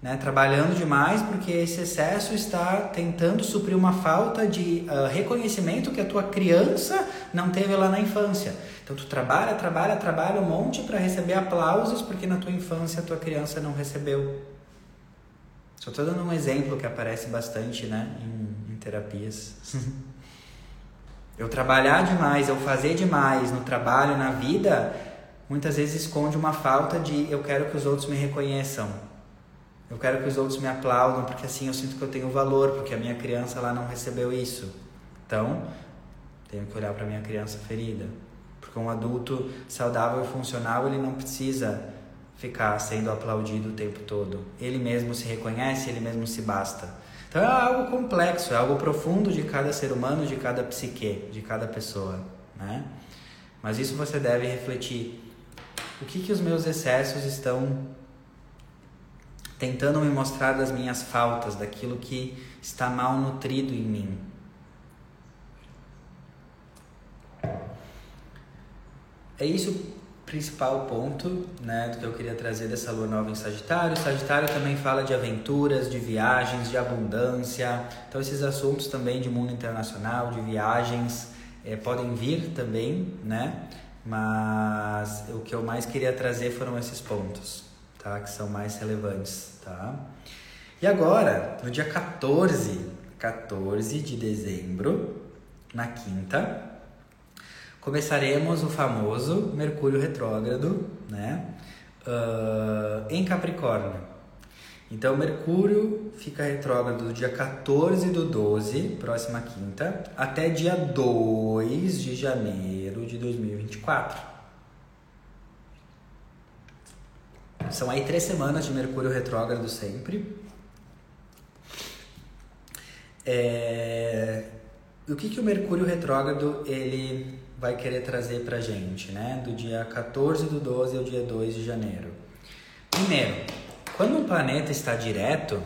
né, trabalhando demais porque esse excesso está tentando suprir uma falta de uh, reconhecimento que a tua criança não teve lá na infância. Então tu trabalha, trabalha, trabalha um monte para receber aplausos porque na tua infância a tua criança não recebeu. Só estou dando um exemplo que aparece bastante né, em, em terapias. eu trabalhar demais, eu fazer demais no trabalho, na vida, muitas vezes esconde uma falta de eu quero que os outros me reconheçam. Eu quero que os outros me aplaudam porque assim eu sinto que eu tenho valor, porque a minha criança lá não recebeu isso. Então, tenho que olhar para minha criança ferida. Porque um adulto saudável e funcional, ele não precisa ficar sendo aplaudido o tempo todo. Ele mesmo se reconhece, ele mesmo se basta. Então é algo complexo, é algo profundo de cada ser humano, de cada psique, de cada pessoa, né? Mas isso você deve refletir. O que que os meus excessos estão tentando me mostrar das minhas faltas, daquilo que está mal nutrido em mim? É isso principal ponto né, do que eu queria trazer dessa lua nova em Sagitário. Sagitário também fala de aventuras, de viagens, de abundância. Então, esses assuntos também de mundo internacional, de viagens, é, podem vir também, né? Mas o que eu mais queria trazer foram esses pontos, tá? Que são mais relevantes, tá? E agora, no dia 14, 14 de dezembro, na quinta, começaremos o famoso Mercúrio retrógrado, né? Uh, em Capricórnio. Então, Mercúrio fica retrógrado do dia 14 do 12, próxima quinta, até dia 2 de janeiro de 2024. São aí três semanas de Mercúrio retrógrado sempre. É... O que, que o Mercúrio retrógrado ele vai querer trazer pra gente, né? Do dia 14 do 12 ao dia 2 de janeiro. Primeiro, quando um planeta está direto,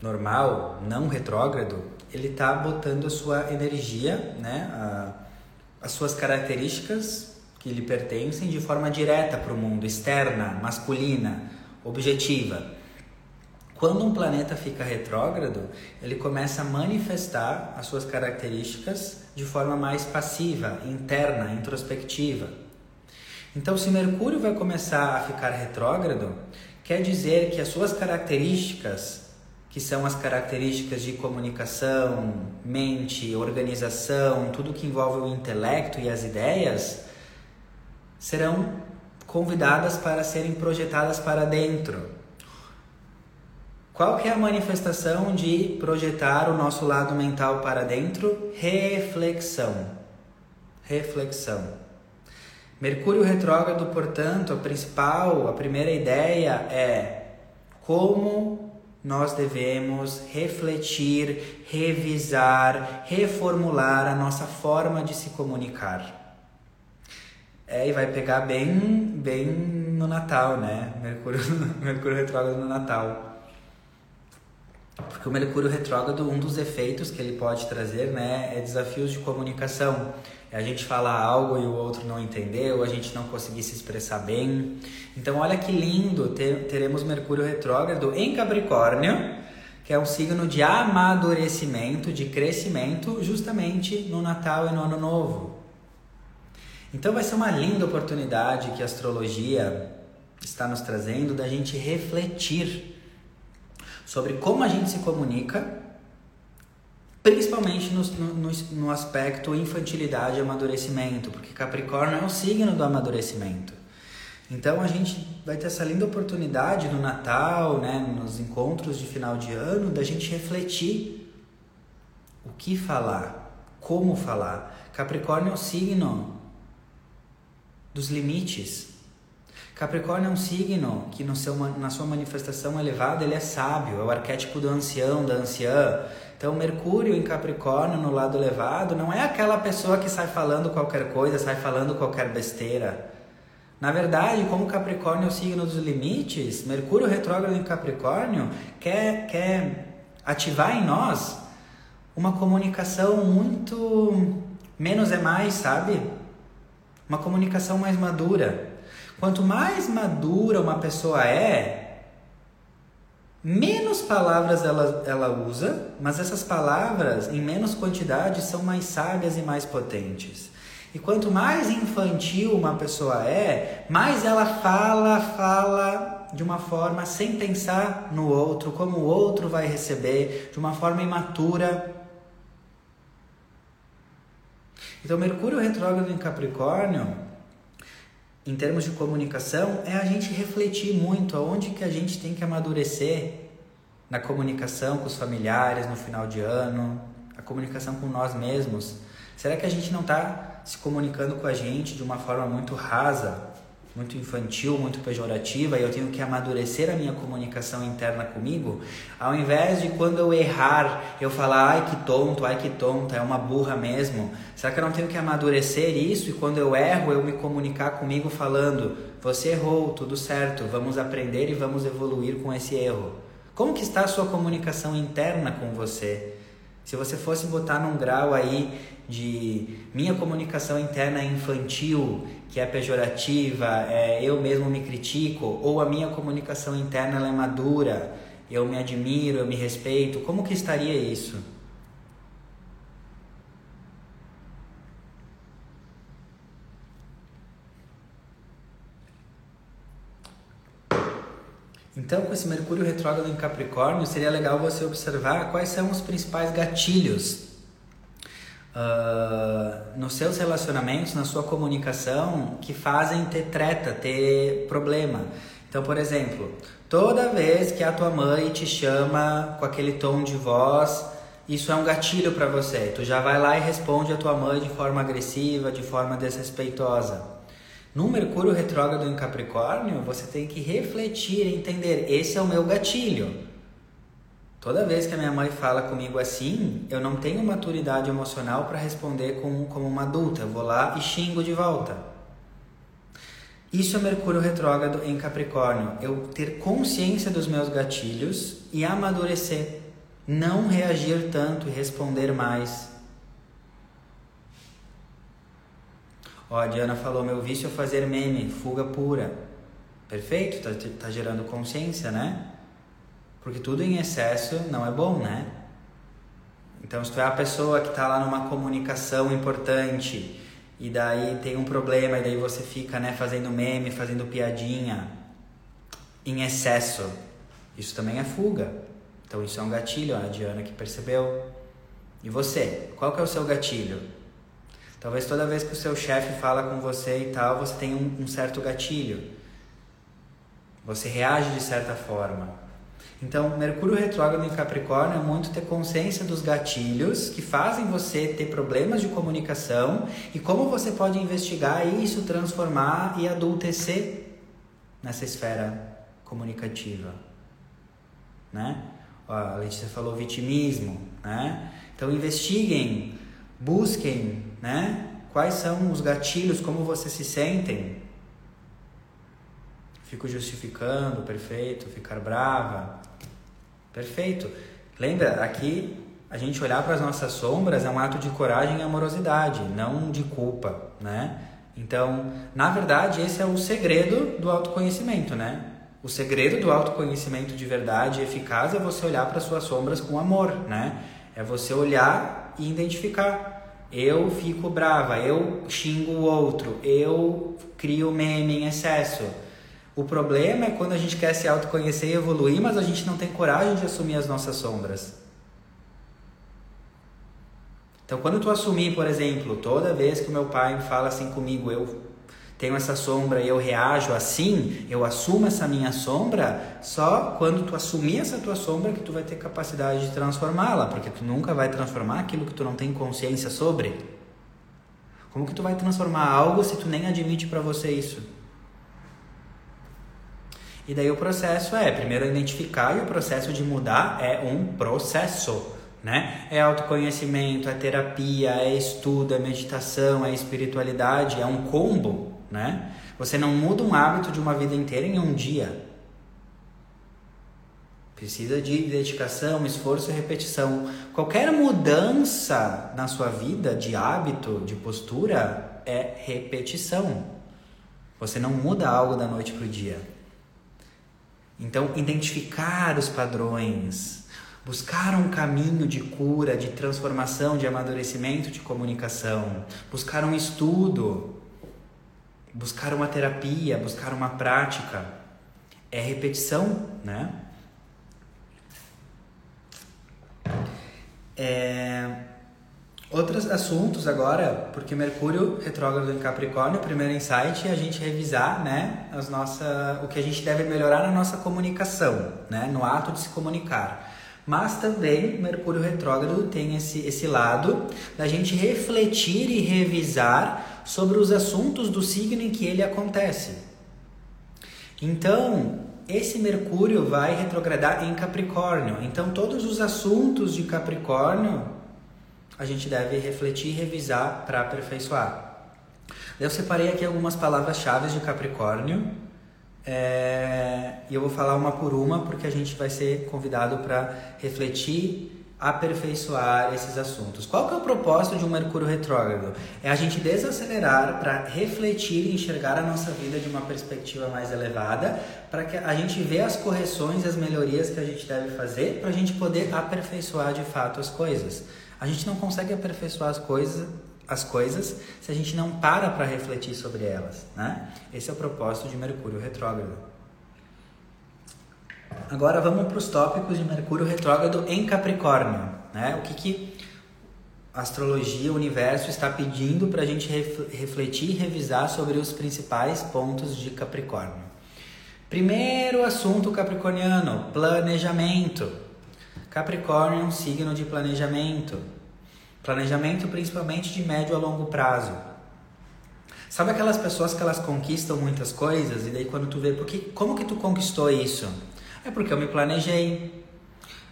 normal, não retrógrado, ele está botando a sua energia, né? A, as suas características que lhe pertencem de forma direta para o mundo, externa, masculina, objetiva. Quando um planeta fica retrógrado, ele começa a manifestar as suas características de forma mais passiva, interna, introspectiva. Então, se Mercúrio vai começar a ficar retrógrado, quer dizer que as suas características, que são as características de comunicação, mente, organização, tudo que envolve o intelecto e as ideias, serão convidadas para serem projetadas para dentro qual que é a manifestação de projetar o nosso lado mental para dentro? Reflexão. Reflexão. Mercúrio retrógrado, portanto, a principal, a primeira ideia é como nós devemos refletir, revisar, reformular a nossa forma de se comunicar. É, e vai pegar bem, bem no Natal, né? Mercúrio, Mercúrio retrógrado no Natal. Porque o Mercúrio retrógrado, um dos efeitos que ele pode trazer, né, é desafios de comunicação. É a gente falar algo e o outro não entendeu, a gente não conseguir se expressar bem. Então, olha que lindo, ter, teremos Mercúrio retrógrado em Capricórnio, que é um signo de amadurecimento, de crescimento, justamente no Natal e no Ano Novo. Então, vai ser uma linda oportunidade que a astrologia está nos trazendo da gente refletir sobre como a gente se comunica, principalmente no, no, no aspecto infantilidade e amadurecimento, porque Capricórnio é o signo do amadurecimento. Então a gente vai ter essa linda oportunidade no Natal, né, nos encontros de final de ano, da gente refletir o que falar, como falar. Capricórnio é o signo dos limites, Capricórnio é um signo que no seu, na sua manifestação elevada ele é sábio, é o arquétipo do ancião, da anciã. Então, Mercúrio em Capricórnio, no lado elevado, não é aquela pessoa que sai falando qualquer coisa, sai falando qualquer besteira. Na verdade, como Capricórnio é o signo dos limites, Mercúrio retrógrado em Capricórnio quer, quer ativar em nós uma comunicação muito menos é mais, sabe? Uma comunicação mais madura. Quanto mais madura uma pessoa é, menos palavras ela, ela usa, mas essas palavras, em menos quantidade, são mais sábias e mais potentes. E quanto mais infantil uma pessoa é, mais ela fala, fala de uma forma sem pensar no outro, como o outro vai receber, de uma forma imatura. Então, Mercúrio retrógrado em Capricórnio em termos de comunicação é a gente refletir muito aonde que a gente tem que amadurecer na comunicação com os familiares no final de ano, a comunicação com nós mesmos. Será que a gente não está se comunicando com a gente de uma forma muito rasa, muito infantil, muito pejorativa e eu tenho que amadurecer a minha comunicação interna comigo, ao invés de quando eu errar, eu falar, ai que tonto, ai que tonta, é uma burra mesmo. Será que eu não tenho que amadurecer isso e quando eu erro, eu me comunicar comigo falando, você errou, tudo certo, vamos aprender e vamos evoluir com esse erro. Como que está a sua comunicação interna com você? Se você fosse botar num grau aí de minha comunicação interna é infantil, que é pejorativa, é, eu mesmo me critico, ou a minha comunicação interna é madura, eu me admiro, eu me respeito, como que estaria isso? Então, com esse Mercúrio retrógrado em Capricórnio, seria legal você observar quais são os principais gatilhos uh, nos seus relacionamentos, na sua comunicação, que fazem ter treta, ter problema. Então, por exemplo, toda vez que a tua mãe te chama com aquele tom de voz, isso é um gatilho para você. Tu já vai lá e responde a tua mãe de forma agressiva, de forma desrespeitosa. No Mercúrio retrógrado em Capricórnio, você tem que refletir e entender: esse é o meu gatilho. Toda vez que a minha mãe fala comigo assim, eu não tenho maturidade emocional para responder com, como uma adulta. Eu vou lá e xingo de volta. Isso é Mercúrio retrógrado em Capricórnio. Eu ter consciência dos meus gatilhos e amadurecer. Não reagir tanto e responder mais. Ó, a Diana falou: meu vício é fazer meme, fuga pura. Perfeito, tá, tá gerando consciência, né? Porque tudo em excesso não é bom, né? Então, se tu é a pessoa que está lá numa comunicação importante e daí tem um problema e daí você fica, né, fazendo meme, fazendo piadinha em excesso, isso também é fuga. Então, isso é um gatilho, a Diana que percebeu. E você? Qual que é o seu gatilho? Talvez toda vez que o seu chefe fala com você e tal, você tem um, um certo gatilho. Você reage de certa forma. Então, Mercúrio retrógrado em Capricórnio é muito ter consciência dos gatilhos que fazem você ter problemas de comunicação e como você pode investigar isso, transformar e adultecer nessa esfera comunicativa, né? A Letícia falou vitimismo, né? Então investiguem, busquem, né? Quais são os gatilhos, como vocês se sentem. Fico justificando, perfeito, ficar brava, Perfeito. Lembra, aqui a gente olhar para as nossas sombras é um ato de coragem e amorosidade, não de culpa, né? Então, na verdade, esse é o segredo do autoconhecimento, né? O segredo do autoconhecimento de verdade e eficaz é você olhar para suas sombras com amor, né? É você olhar e identificar. Eu fico brava, eu xingo o outro, eu crio meme em excesso o problema é quando a gente quer se autoconhecer e evoluir, mas a gente não tem coragem de assumir as nossas sombras. Então, quando tu assumir, por exemplo, toda vez que o meu pai fala assim comigo, eu tenho essa sombra e eu reajo assim, eu assumo essa minha sombra, só quando tu assumir essa tua sombra que tu vai ter capacidade de transformá-la, porque tu nunca vai transformar aquilo que tu não tem consciência sobre. Como que tu vai transformar algo se tu nem admite para você isso? E daí o processo é, primeiro identificar e o processo de mudar é um processo, né? É autoconhecimento, é terapia, é estudo, é meditação, é espiritualidade, é um combo, né? Você não muda um hábito de uma vida inteira em um dia. Precisa de dedicação, esforço e repetição. Qualquer mudança na sua vida de hábito, de postura, é repetição. Você não muda algo da noite para o dia. Então, identificar os padrões, buscar um caminho de cura, de transformação, de amadurecimento, de comunicação, buscar um estudo, buscar uma terapia, buscar uma prática, é repetição, né? É... Outros assuntos agora, porque Mercúrio retrógrado em Capricórnio, primeiro insight é a gente revisar, né, as nossa, o que a gente deve melhorar na nossa comunicação, né, no ato de se comunicar. Mas também Mercúrio retrógrado tem esse, esse lado da gente refletir e revisar sobre os assuntos do signo em que ele acontece. Então, esse Mercúrio vai retrogradar em Capricórnio. Então, todos os assuntos de Capricórnio a gente deve refletir e revisar para aperfeiçoar. Eu separei aqui algumas palavras-chave de Capricórnio é, e eu vou falar uma por uma porque a gente vai ser convidado para refletir, aperfeiçoar esses assuntos. Qual que é o propósito de um Mercúrio retrógrado? É a gente desacelerar para refletir e enxergar a nossa vida de uma perspectiva mais elevada, para que a gente vê as correções, as melhorias que a gente deve fazer, para a gente poder aperfeiçoar de fato as coisas. A gente não consegue aperfeiçoar as coisas, as coisas se a gente não para para refletir sobre elas, né? Esse é o propósito de Mercúrio retrógrado. Agora vamos para os tópicos de Mercúrio retrógrado em Capricórnio, né? O que que a astrologia, o universo está pedindo para a gente refletir e revisar sobre os principais pontos de Capricórnio. Primeiro assunto capricorniano: planejamento. Capricórnio é um signo de planejamento. Planejamento principalmente de médio a longo prazo. Sabe aquelas pessoas que elas conquistam muitas coisas e daí quando tu vê, porque, como que tu conquistou isso? É porque eu me planejei.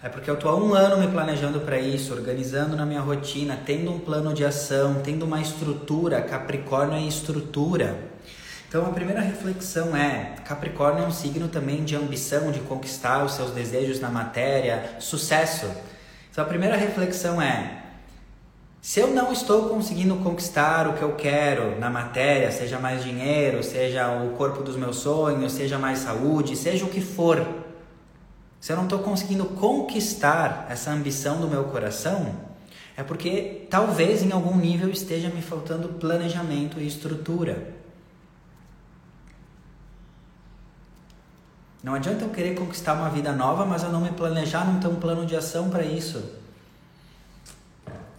É porque eu tô há um ano me planejando para isso, organizando na minha rotina, tendo um plano de ação, tendo uma estrutura. Capricórnio é estrutura. Então a primeira reflexão é: Capricórnio é um signo também de ambição, de conquistar os seus desejos na matéria, sucesso. Então a primeira reflexão é: se eu não estou conseguindo conquistar o que eu quero na matéria, seja mais dinheiro, seja o corpo dos meus sonhos, seja mais saúde, seja o que for, se eu não estou conseguindo conquistar essa ambição do meu coração, é porque talvez em algum nível esteja me faltando planejamento e estrutura. Não adianta eu querer conquistar uma vida nova, mas eu não me planejar, não ter um plano de ação para isso.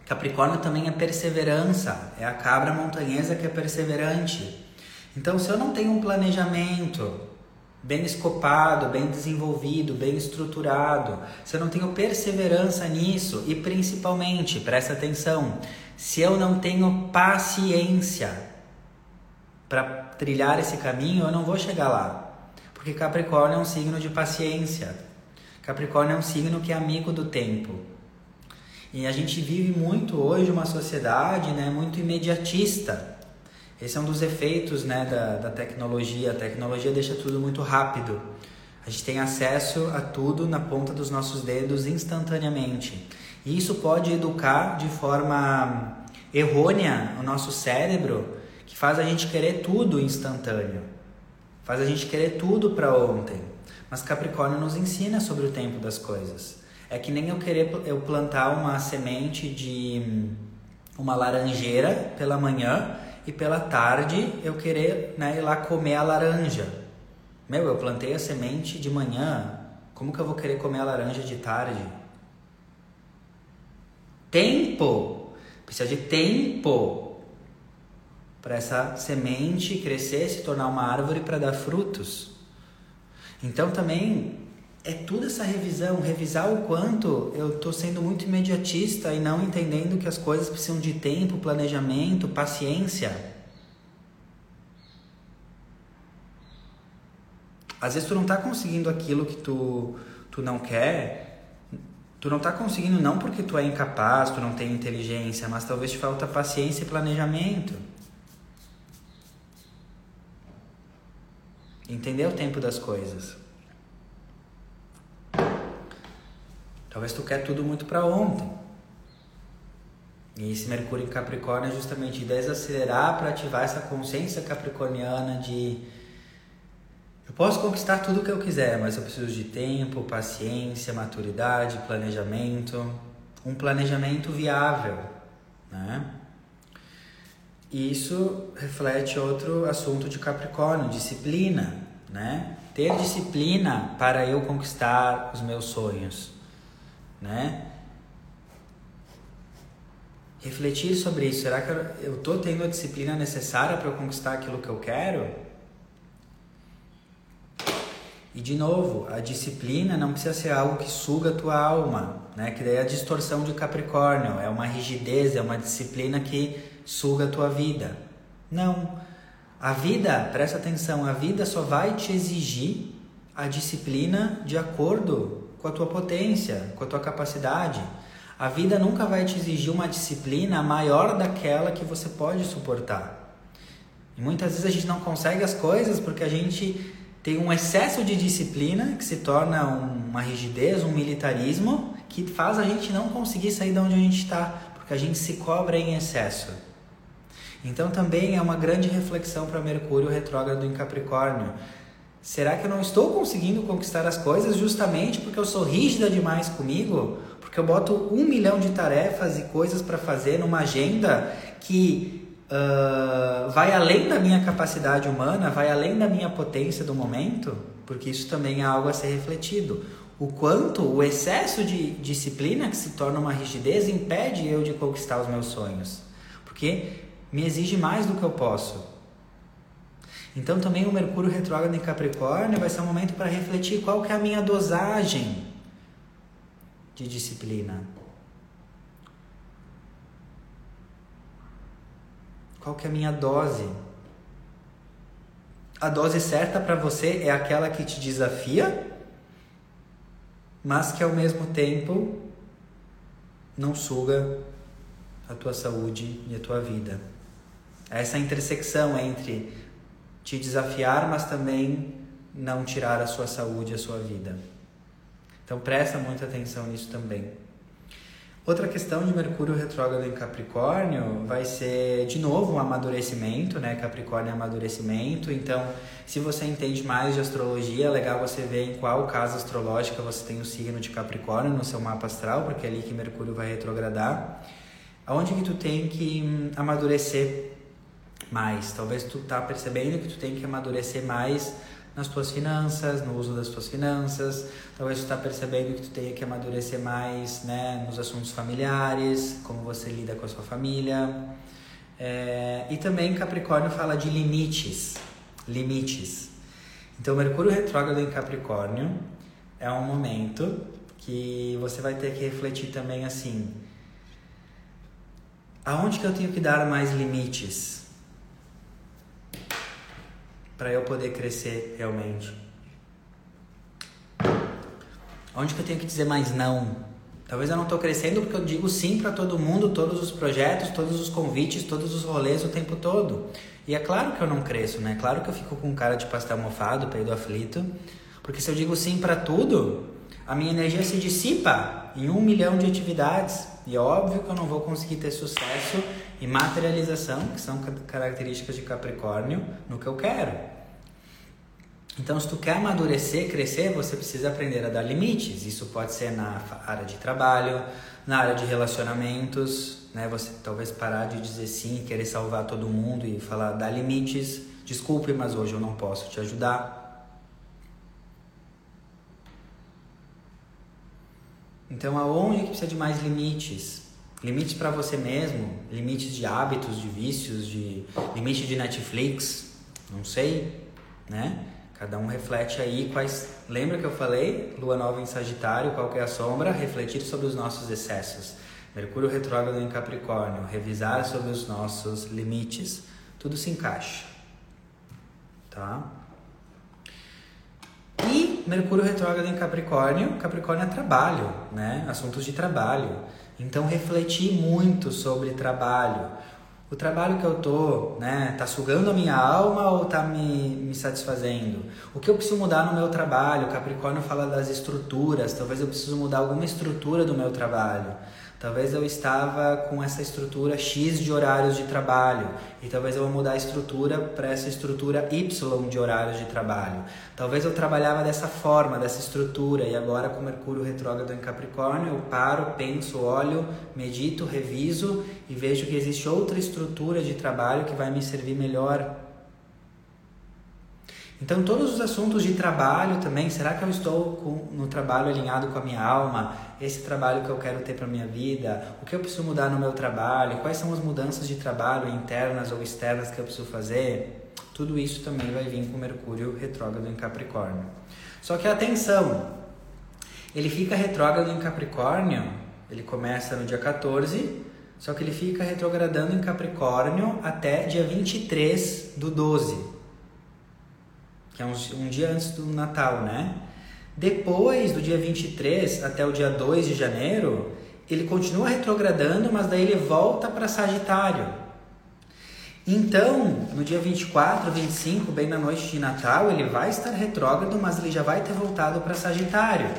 Capricórnio também é perseverança, é a cabra montanhesa que é perseverante. Então, se eu não tenho um planejamento, bem escopado, bem desenvolvido, bem estruturado. Se eu não tenho perseverança nisso e principalmente, presta atenção, se eu não tenho paciência para trilhar esse caminho, eu não vou chegar lá. Porque Capricórnio é um signo de paciência. Capricórnio é um signo que é amigo do tempo. E a gente vive muito hoje uma sociedade né, muito imediatista. Esse é um dos efeitos né, da, da tecnologia. A tecnologia deixa tudo muito rápido. A gente tem acesso a tudo na ponta dos nossos dedos instantaneamente. E isso pode educar de forma errônea o nosso cérebro, que faz a gente querer tudo instantâneo. Faz a gente querer tudo para ontem. Mas Capricórnio nos ensina sobre o tempo das coisas. É que nem eu querer eu plantar uma semente de uma laranjeira pela manhã e pela tarde eu querer né, ir lá comer a laranja. Meu, eu plantei a semente de manhã, como que eu vou querer comer a laranja de tarde? Tempo! Precisa de tempo para essa semente crescer, se tornar uma árvore para dar frutos. Então também é tudo essa revisão, revisar o quanto eu estou sendo muito imediatista e não entendendo que as coisas precisam de tempo, planejamento, paciência. Às vezes tu não está conseguindo aquilo que tu, tu não quer, tu não está conseguindo não porque tu é incapaz, tu não tem inteligência, mas talvez te falta paciência e planejamento. Entender o tempo das coisas. Talvez tu quer tudo muito para ontem. E esse Mercúrio em Capricórnio é justamente desacelerar para ativar essa consciência capricorniana de eu posso conquistar tudo o que eu quiser, mas eu preciso de tempo, paciência, maturidade, planejamento, um planejamento viável, né? E isso reflete outro assunto de Capricórnio, disciplina, né? Ter disciplina para eu conquistar os meus sonhos né? Refletir sobre isso. Será que eu estou tendo a disciplina necessária para eu conquistar aquilo que eu quero? E de novo, a disciplina não precisa ser algo que suga a tua alma, né? Que daí é a distorção de Capricórnio, é uma rigidez, é uma disciplina que suga a tua vida. Não. A vida, presta atenção, a vida só vai te exigir a disciplina de acordo com a tua potência, com a tua capacidade. A vida nunca vai te exigir uma disciplina maior daquela que você pode suportar. E muitas vezes a gente não consegue as coisas porque a gente tem um excesso de disciplina que se torna uma rigidez, um militarismo que faz a gente não conseguir sair de onde a gente está, porque a gente se cobra em excesso. Então também é uma grande reflexão para Mercúrio retrógrado em Capricórnio. Será que eu não estou conseguindo conquistar as coisas justamente porque eu sou rígida demais comigo? Porque eu boto um milhão de tarefas e coisas para fazer numa agenda que uh, vai além da minha capacidade humana, vai além da minha potência do momento? Porque isso também é algo a ser refletido. O quanto o excesso de disciplina que se torna uma rigidez impede eu de conquistar os meus sonhos. Porque me exige mais do que eu posso. Então também o Mercúrio retrógrado em Capricórnio vai ser um momento para refletir qual que é a minha dosagem de disciplina. Qual que é a minha dose? A dose certa para você é aquela que te desafia, mas que ao mesmo tempo não suga a tua saúde e a tua vida. Essa intersecção entre te desafiar, mas também não tirar a sua saúde, a sua vida. Então presta muita atenção nisso também. Outra questão de Mercúrio retrógrado em Capricórnio vai ser de novo um amadurecimento, né? Capricórnio é amadurecimento. Então, se você entende mais de astrologia, é legal você ver em qual casa astrológica você tem o signo de Capricórnio no seu mapa astral, porque é ali que Mercúrio vai retrogradar. Aonde que tu tem que hum, amadurecer mais. Talvez tu tá percebendo que tu tem que amadurecer mais nas tuas finanças, no uso das tuas finanças. Talvez tu tá percebendo que tu tenha que amadurecer mais, né, nos assuntos familiares, como você lida com a sua família. É, e também Capricórnio fala de limites, limites. Então, Mercúrio retrógrado em Capricórnio é um momento que você vai ter que refletir também assim: aonde que eu tenho que dar mais limites para eu poder crescer realmente? Onde que eu tenho que dizer mais não? Talvez eu não estou crescendo porque eu digo sim para todo mundo, todos os projetos, todos os convites, todos os rolês o tempo todo. E é claro que eu não cresço, né? Claro que eu fico com cara de pastel mofado, peido aflito. Porque se eu digo sim para tudo, a minha energia se dissipa em um milhão de atividades. E óbvio que eu não vou conseguir ter sucesso e materialização, que são características de Capricórnio, no que eu quero. Então, se tu quer amadurecer, crescer, você precisa aprender a dar limites. Isso pode ser na área de trabalho, na área de relacionamentos, né? Você talvez parar de dizer sim, querer salvar todo mundo e falar dar limites. Desculpe, mas hoje eu não posso te ajudar. Então, aonde que precisa de mais limites? Limites para você mesmo, limites de hábitos, de vícios, de limite de Netflix, não sei, né? Cada um reflete aí quais. Lembra que eu falei? Lua nova em Sagitário, qual é a sombra? Refletir sobre os nossos excessos. Mercúrio retrógrado em Capricórnio, revisar sobre os nossos limites. Tudo se encaixa. Tá? E Mercúrio retrógrado em Capricórnio, Capricórnio é trabalho, né? Assuntos de trabalho. Então refletir muito sobre trabalho o trabalho que eu tô, né, tá sugando a minha alma ou tá me, me satisfazendo? O que eu preciso mudar no meu trabalho? Capricórnio fala das estruturas, talvez eu preciso mudar alguma estrutura do meu trabalho. Talvez eu estava com essa estrutura X de horários de trabalho e talvez eu vou mudar a estrutura para essa estrutura Y de horários de trabalho. Talvez eu trabalhava dessa forma, dessa estrutura e agora com Mercúrio retrógrado em Capricórnio eu paro, penso, olho, medito, reviso e vejo que existe outra estrutura de trabalho que vai me servir melhor então, todos os assuntos de trabalho também, será que eu estou com, no trabalho alinhado com a minha alma? Esse trabalho que eu quero ter para minha vida? O que eu preciso mudar no meu trabalho? Quais são as mudanças de trabalho internas ou externas que eu preciso fazer? Tudo isso também vai vir com Mercúrio retrógrado em Capricórnio. Só que atenção, ele fica retrógrado em Capricórnio, ele começa no dia 14, só que ele fica retrogradando em Capricórnio até dia 23 do 12 que é um, um dia antes do Natal, né? Depois do dia 23 até o dia 2 de janeiro, ele continua retrogradando, mas daí ele volta para Sagitário. Então, no dia 24, 25, bem na noite de Natal, ele vai estar retrógrado, mas ele já vai ter voltado para Sagitário.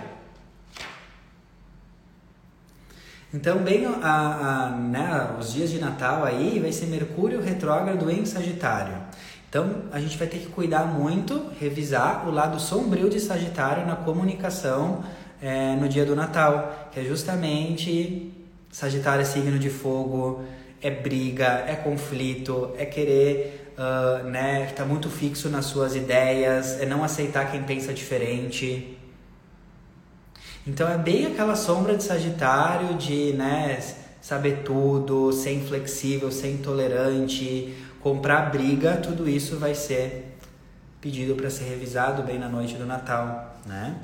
Então, bem a, a, né, os dias de Natal aí vai ser Mercúrio retrógrado em Sagitário. Então, a gente vai ter que cuidar muito, revisar o lado sombrio de Sagitário na comunicação é, no dia do Natal, que é justamente Sagitário é signo de fogo, é briga, é conflito, é querer, uh, né, tá muito fixo nas suas ideias, é não aceitar quem pensa diferente. Então é bem aquela sombra de Sagitário de, né, saber tudo, ser inflexível, ser intolerante, comprar briga, tudo isso vai ser pedido para ser revisado bem na noite do Natal, né?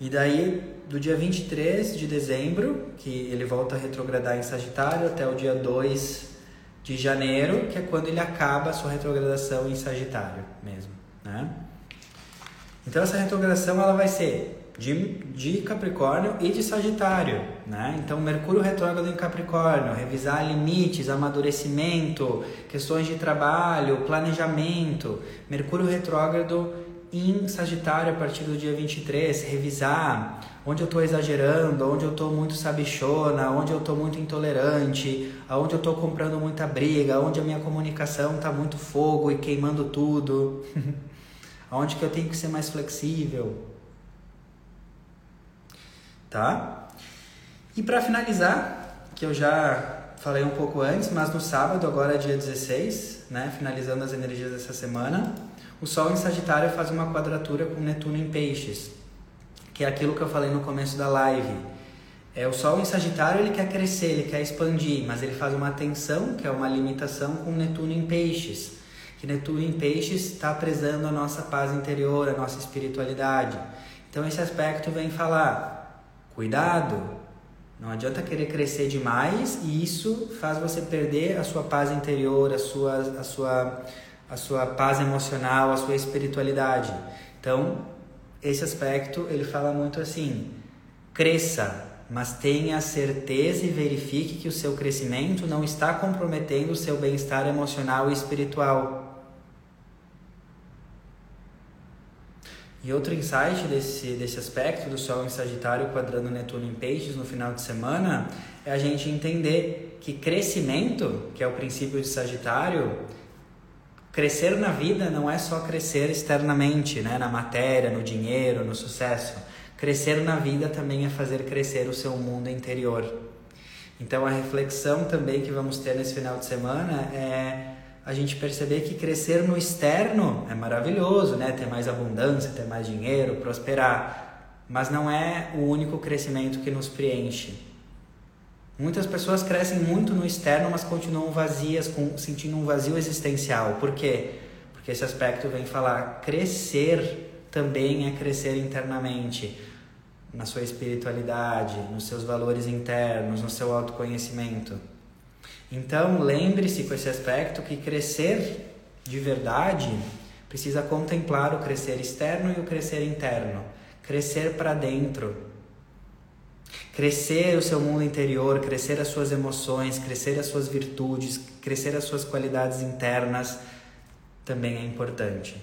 E daí, do dia 23 de dezembro, que ele volta a retrogradar em Sagitário, até o dia 2 de janeiro, que é quando ele acaba a sua retrogradação em Sagitário mesmo, né? Então, essa retrogradação ela vai ser de, de Capricórnio e de Sagitário, né? Então, Mercúrio retrógrado em Capricórnio, revisar limites, amadurecimento, questões de trabalho, planejamento. Mercúrio retrógrado em Sagitário a partir do dia 23, revisar onde eu estou exagerando, onde eu estou muito sabichona, onde eu estou muito intolerante, aonde eu estou comprando muita briga, onde a minha comunicação está muito fogo e queimando tudo, aonde que eu tenho que ser mais flexível tá? E para finalizar, que eu já falei um pouco antes, mas no sábado, agora é dia 16, né, finalizando as energias dessa semana, o Sol em Sagitário faz uma quadratura com Netuno em Peixes, que é aquilo que eu falei no começo da live. É, o Sol em Sagitário ele quer crescer, ele quer expandir, mas ele faz uma tensão, que é uma limitação, com Netuno em Peixes. que Netuno em Peixes está prezando a nossa paz interior, a nossa espiritualidade. Então esse aspecto vem falar: cuidado, não adianta querer crescer demais e isso faz você perder a sua paz interior, a sua, a sua, a sua paz emocional, a sua espiritualidade. Então, esse aspecto ele fala muito assim: cresça, mas tenha certeza e verifique que o seu crescimento não está comprometendo o seu bem-estar emocional e espiritual. E outro insight desse, desse aspecto do Sol em Sagitário quadrando Netuno em Peixes no final de semana é a gente entender que crescimento, que é o princípio de Sagitário, crescer na vida não é só crescer externamente, né? na matéria, no dinheiro, no sucesso. Crescer na vida também é fazer crescer o seu mundo interior. Então a reflexão também que vamos ter nesse final de semana é a gente perceber que crescer no externo é maravilhoso, né? Ter mais abundância, ter mais dinheiro, prosperar, mas não é o único crescimento que nos preenche. Muitas pessoas crescem muito no externo, mas continuam vazias, com, sentindo um vazio existencial. Por quê? Porque esse aspecto vem falar crescer também é crescer internamente, na sua espiritualidade, nos seus valores internos, no seu autoconhecimento. Então, lembre-se com esse aspecto que crescer de verdade precisa contemplar o crescer externo e o crescer interno. Crescer para dentro. Crescer o seu mundo interior, crescer as suas emoções, crescer as suas virtudes, crescer as suas qualidades internas também é importante.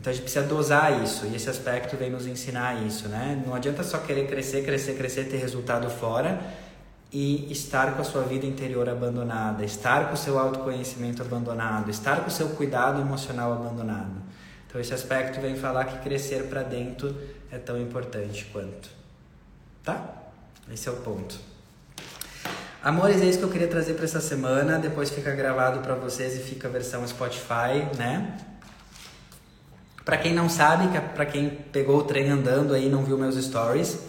Então a gente precisa dosar isso e esse aspecto vem nos ensinar isso, né? Não adianta só querer crescer, crescer, crescer, ter resultado fora e estar com a sua vida interior abandonada, estar com o seu autoconhecimento abandonado, estar com o seu cuidado emocional abandonado. Então esse aspecto vem falar que crescer para dentro é tão importante quanto. Tá? Esse é o ponto. Amores, é isso que eu queria trazer para essa semana. Depois fica gravado para vocês e fica a versão Spotify, né? Para quem não sabe, para quem pegou o trem andando aí e não viu meus stories,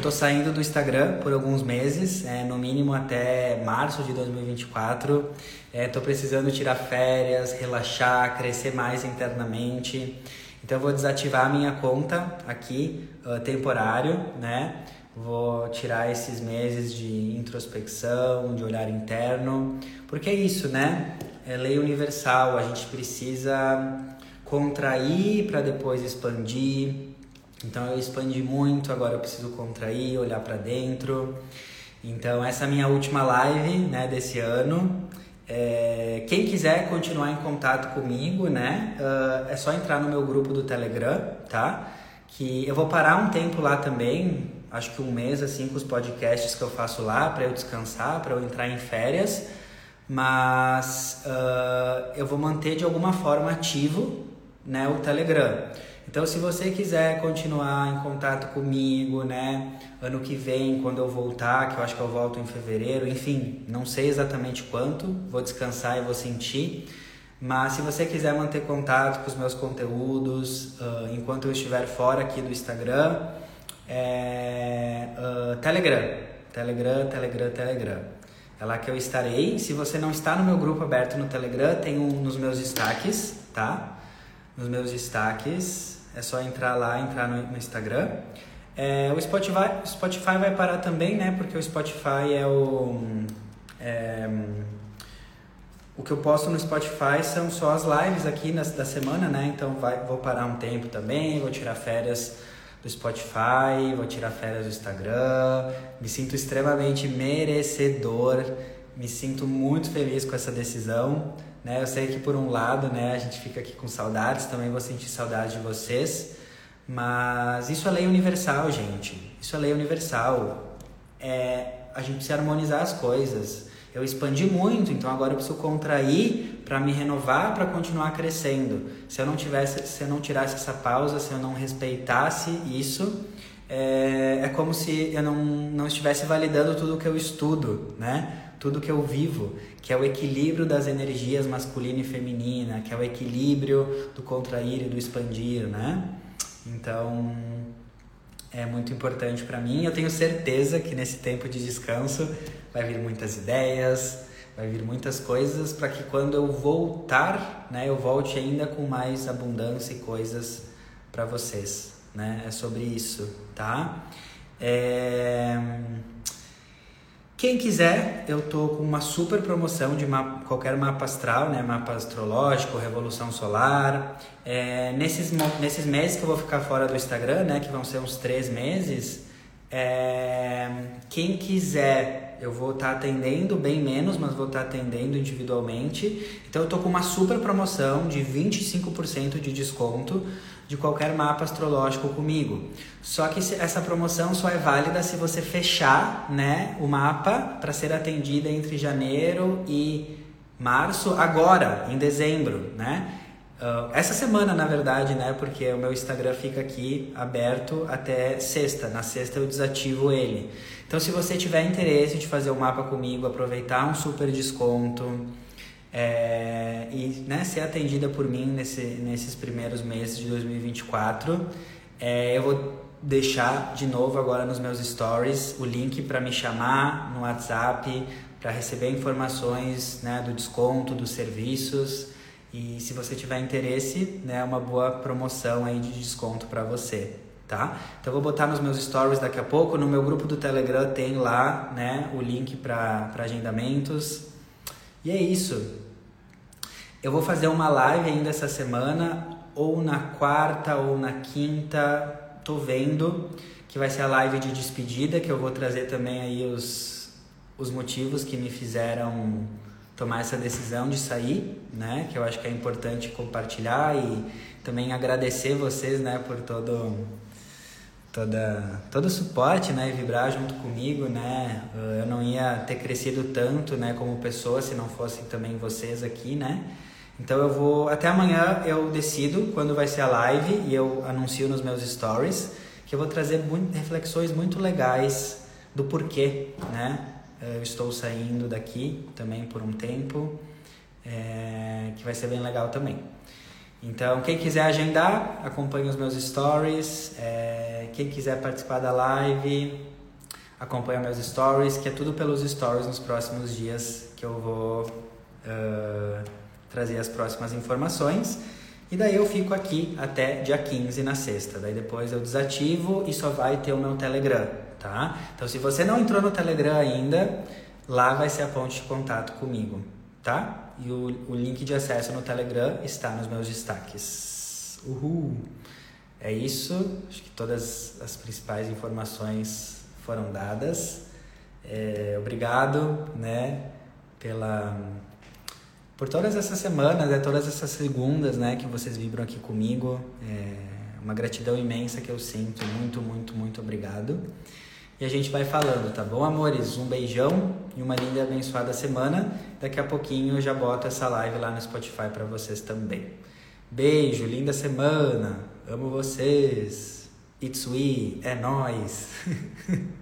eu tô saindo do Instagram por alguns meses, é, no mínimo até março de 2024. É, tô precisando tirar férias, relaxar, crescer mais internamente. Então eu vou desativar a minha conta aqui, uh, temporário, né? Vou tirar esses meses de introspecção, de olhar interno, porque é isso, né? É lei universal, a gente precisa contrair para depois expandir. Então eu expandi muito, agora eu preciso contrair, olhar para dentro. Então essa é a minha última live, né, desse ano. É, quem quiser continuar em contato comigo, né, uh, é só entrar no meu grupo do Telegram, tá? Que eu vou parar um tempo lá também, acho que um mês assim com os podcasts que eu faço lá para eu descansar, para eu entrar em férias. Mas uh, eu vou manter de alguma forma ativo, né, o Telegram. Então, se você quiser continuar em contato comigo, né, ano que vem, quando eu voltar, que eu acho que eu volto em fevereiro, enfim, não sei exatamente quanto, vou descansar e vou sentir. Mas se você quiser manter contato com os meus conteúdos uh, enquanto eu estiver fora aqui do Instagram, é uh, Telegram. Telegram, Telegram, Telegram. É lá que eu estarei. Se você não está no meu grupo aberto no Telegram, tem um nos meus destaques, tá? Nos meus destaques é só entrar lá, entrar no, no Instagram. É, o Spotify, Spotify vai parar também, né? Porque o Spotify é o. É, o que eu posto no Spotify são só as lives aqui na, da semana, né? Então vai, vou parar um tempo também, vou tirar férias do Spotify, vou tirar férias do Instagram. Me sinto extremamente merecedor, me sinto muito feliz com essa decisão. Né? Eu sei que por um lado, né, a gente fica aqui com saudades, também vou sentir saudade de vocês, mas isso é lei universal, gente. Isso é lei universal. É, a gente precisa harmonizar as coisas. Eu expandi muito, então agora eu preciso contrair para me renovar, para continuar crescendo. Se eu não tivesse, se eu não tirasse essa pausa, se eu não respeitasse isso, é, é como se eu não, não estivesse validando tudo que eu estudo, né? Tudo que eu vivo, que é o equilíbrio das energias masculina e feminina, que é o equilíbrio do contrair e do expandir, né? Então, é muito importante para mim. Eu tenho certeza que nesse tempo de descanso vai vir muitas ideias, vai vir muitas coisas para que quando eu voltar, né, eu volte ainda com mais abundância e coisas para vocês, né? É sobre isso, tá? É... Quem quiser, eu tô com uma super promoção de mapa, qualquer mapa astral, né? Mapa astrológico, revolução solar. É, nesses, nesses meses que eu vou ficar fora do Instagram, né? Que vão ser uns três meses. É, quem quiser, eu vou estar tá atendendo bem menos, mas vou estar tá atendendo individualmente. Então eu tô com uma super promoção de 25% de desconto de qualquer mapa astrológico comigo. Só que essa promoção só é válida se você fechar, né, o mapa para ser atendida entre janeiro e março, agora, em dezembro, né? Uh, essa semana, na verdade, né? Porque o meu Instagram fica aqui aberto até sexta. Na sexta eu desativo ele. Então, se você tiver interesse de fazer o mapa comigo, aproveitar um super desconto, é, e né, ser atendida por mim nesse, nesses primeiros meses de 2024. É, eu vou deixar de novo agora nos meus stories o link para me chamar no WhatsApp para receber informações né, do desconto dos serviços e se você tiver interesse, né, é uma boa promoção aí de desconto para você, tá? Então eu vou botar nos meus stories daqui a pouco, no meu grupo do Telegram tem lá, né, o link para agendamentos. E é isso. Eu vou fazer uma live ainda essa semana, ou na quarta ou na quinta, tô vendo, que vai ser a live de despedida, que eu vou trazer também aí os, os motivos que me fizeram tomar essa decisão de sair, né? Que eu acho que é importante compartilhar e também agradecer vocês, né, por todo toda todo o suporte, né, e vibrar junto comigo, né? Eu não ia ter crescido tanto, né, como pessoa se não fossem também vocês aqui, né? Então eu vou até amanhã eu decido quando vai ser a live e eu anuncio nos meus stories que eu vou trazer muito, reflexões muito legais do porquê, né? Eu estou saindo daqui também por um tempo, é, que vai ser bem legal também. Então, quem quiser agendar, acompanhe os meus stories. É, quem quiser participar da live, acompanha meus stories, que é tudo pelos stories nos próximos dias que eu vou uh, trazer as próximas informações. E daí eu fico aqui até dia 15 na sexta. Daí depois eu desativo e só vai ter o meu Telegram, tá? Então se você não entrou no Telegram ainda, lá vai ser a ponte de contato comigo, tá? E o, o link de acesso no Telegram está nos meus destaques. Uhul! É isso, acho que todas as principais informações foram dadas. É, obrigado, né, pela por todas essas semanas, né, todas essas segundas, né, que vocês vibram aqui comigo. É uma gratidão imensa que eu sinto. Muito, muito, muito obrigado. E a gente vai falando, tá bom, amores? Um beijão e uma linda e abençoada semana. Daqui a pouquinho eu já boto essa live lá no Spotify para vocês também. Beijo, linda semana. Amo vocês. It's we, é nós.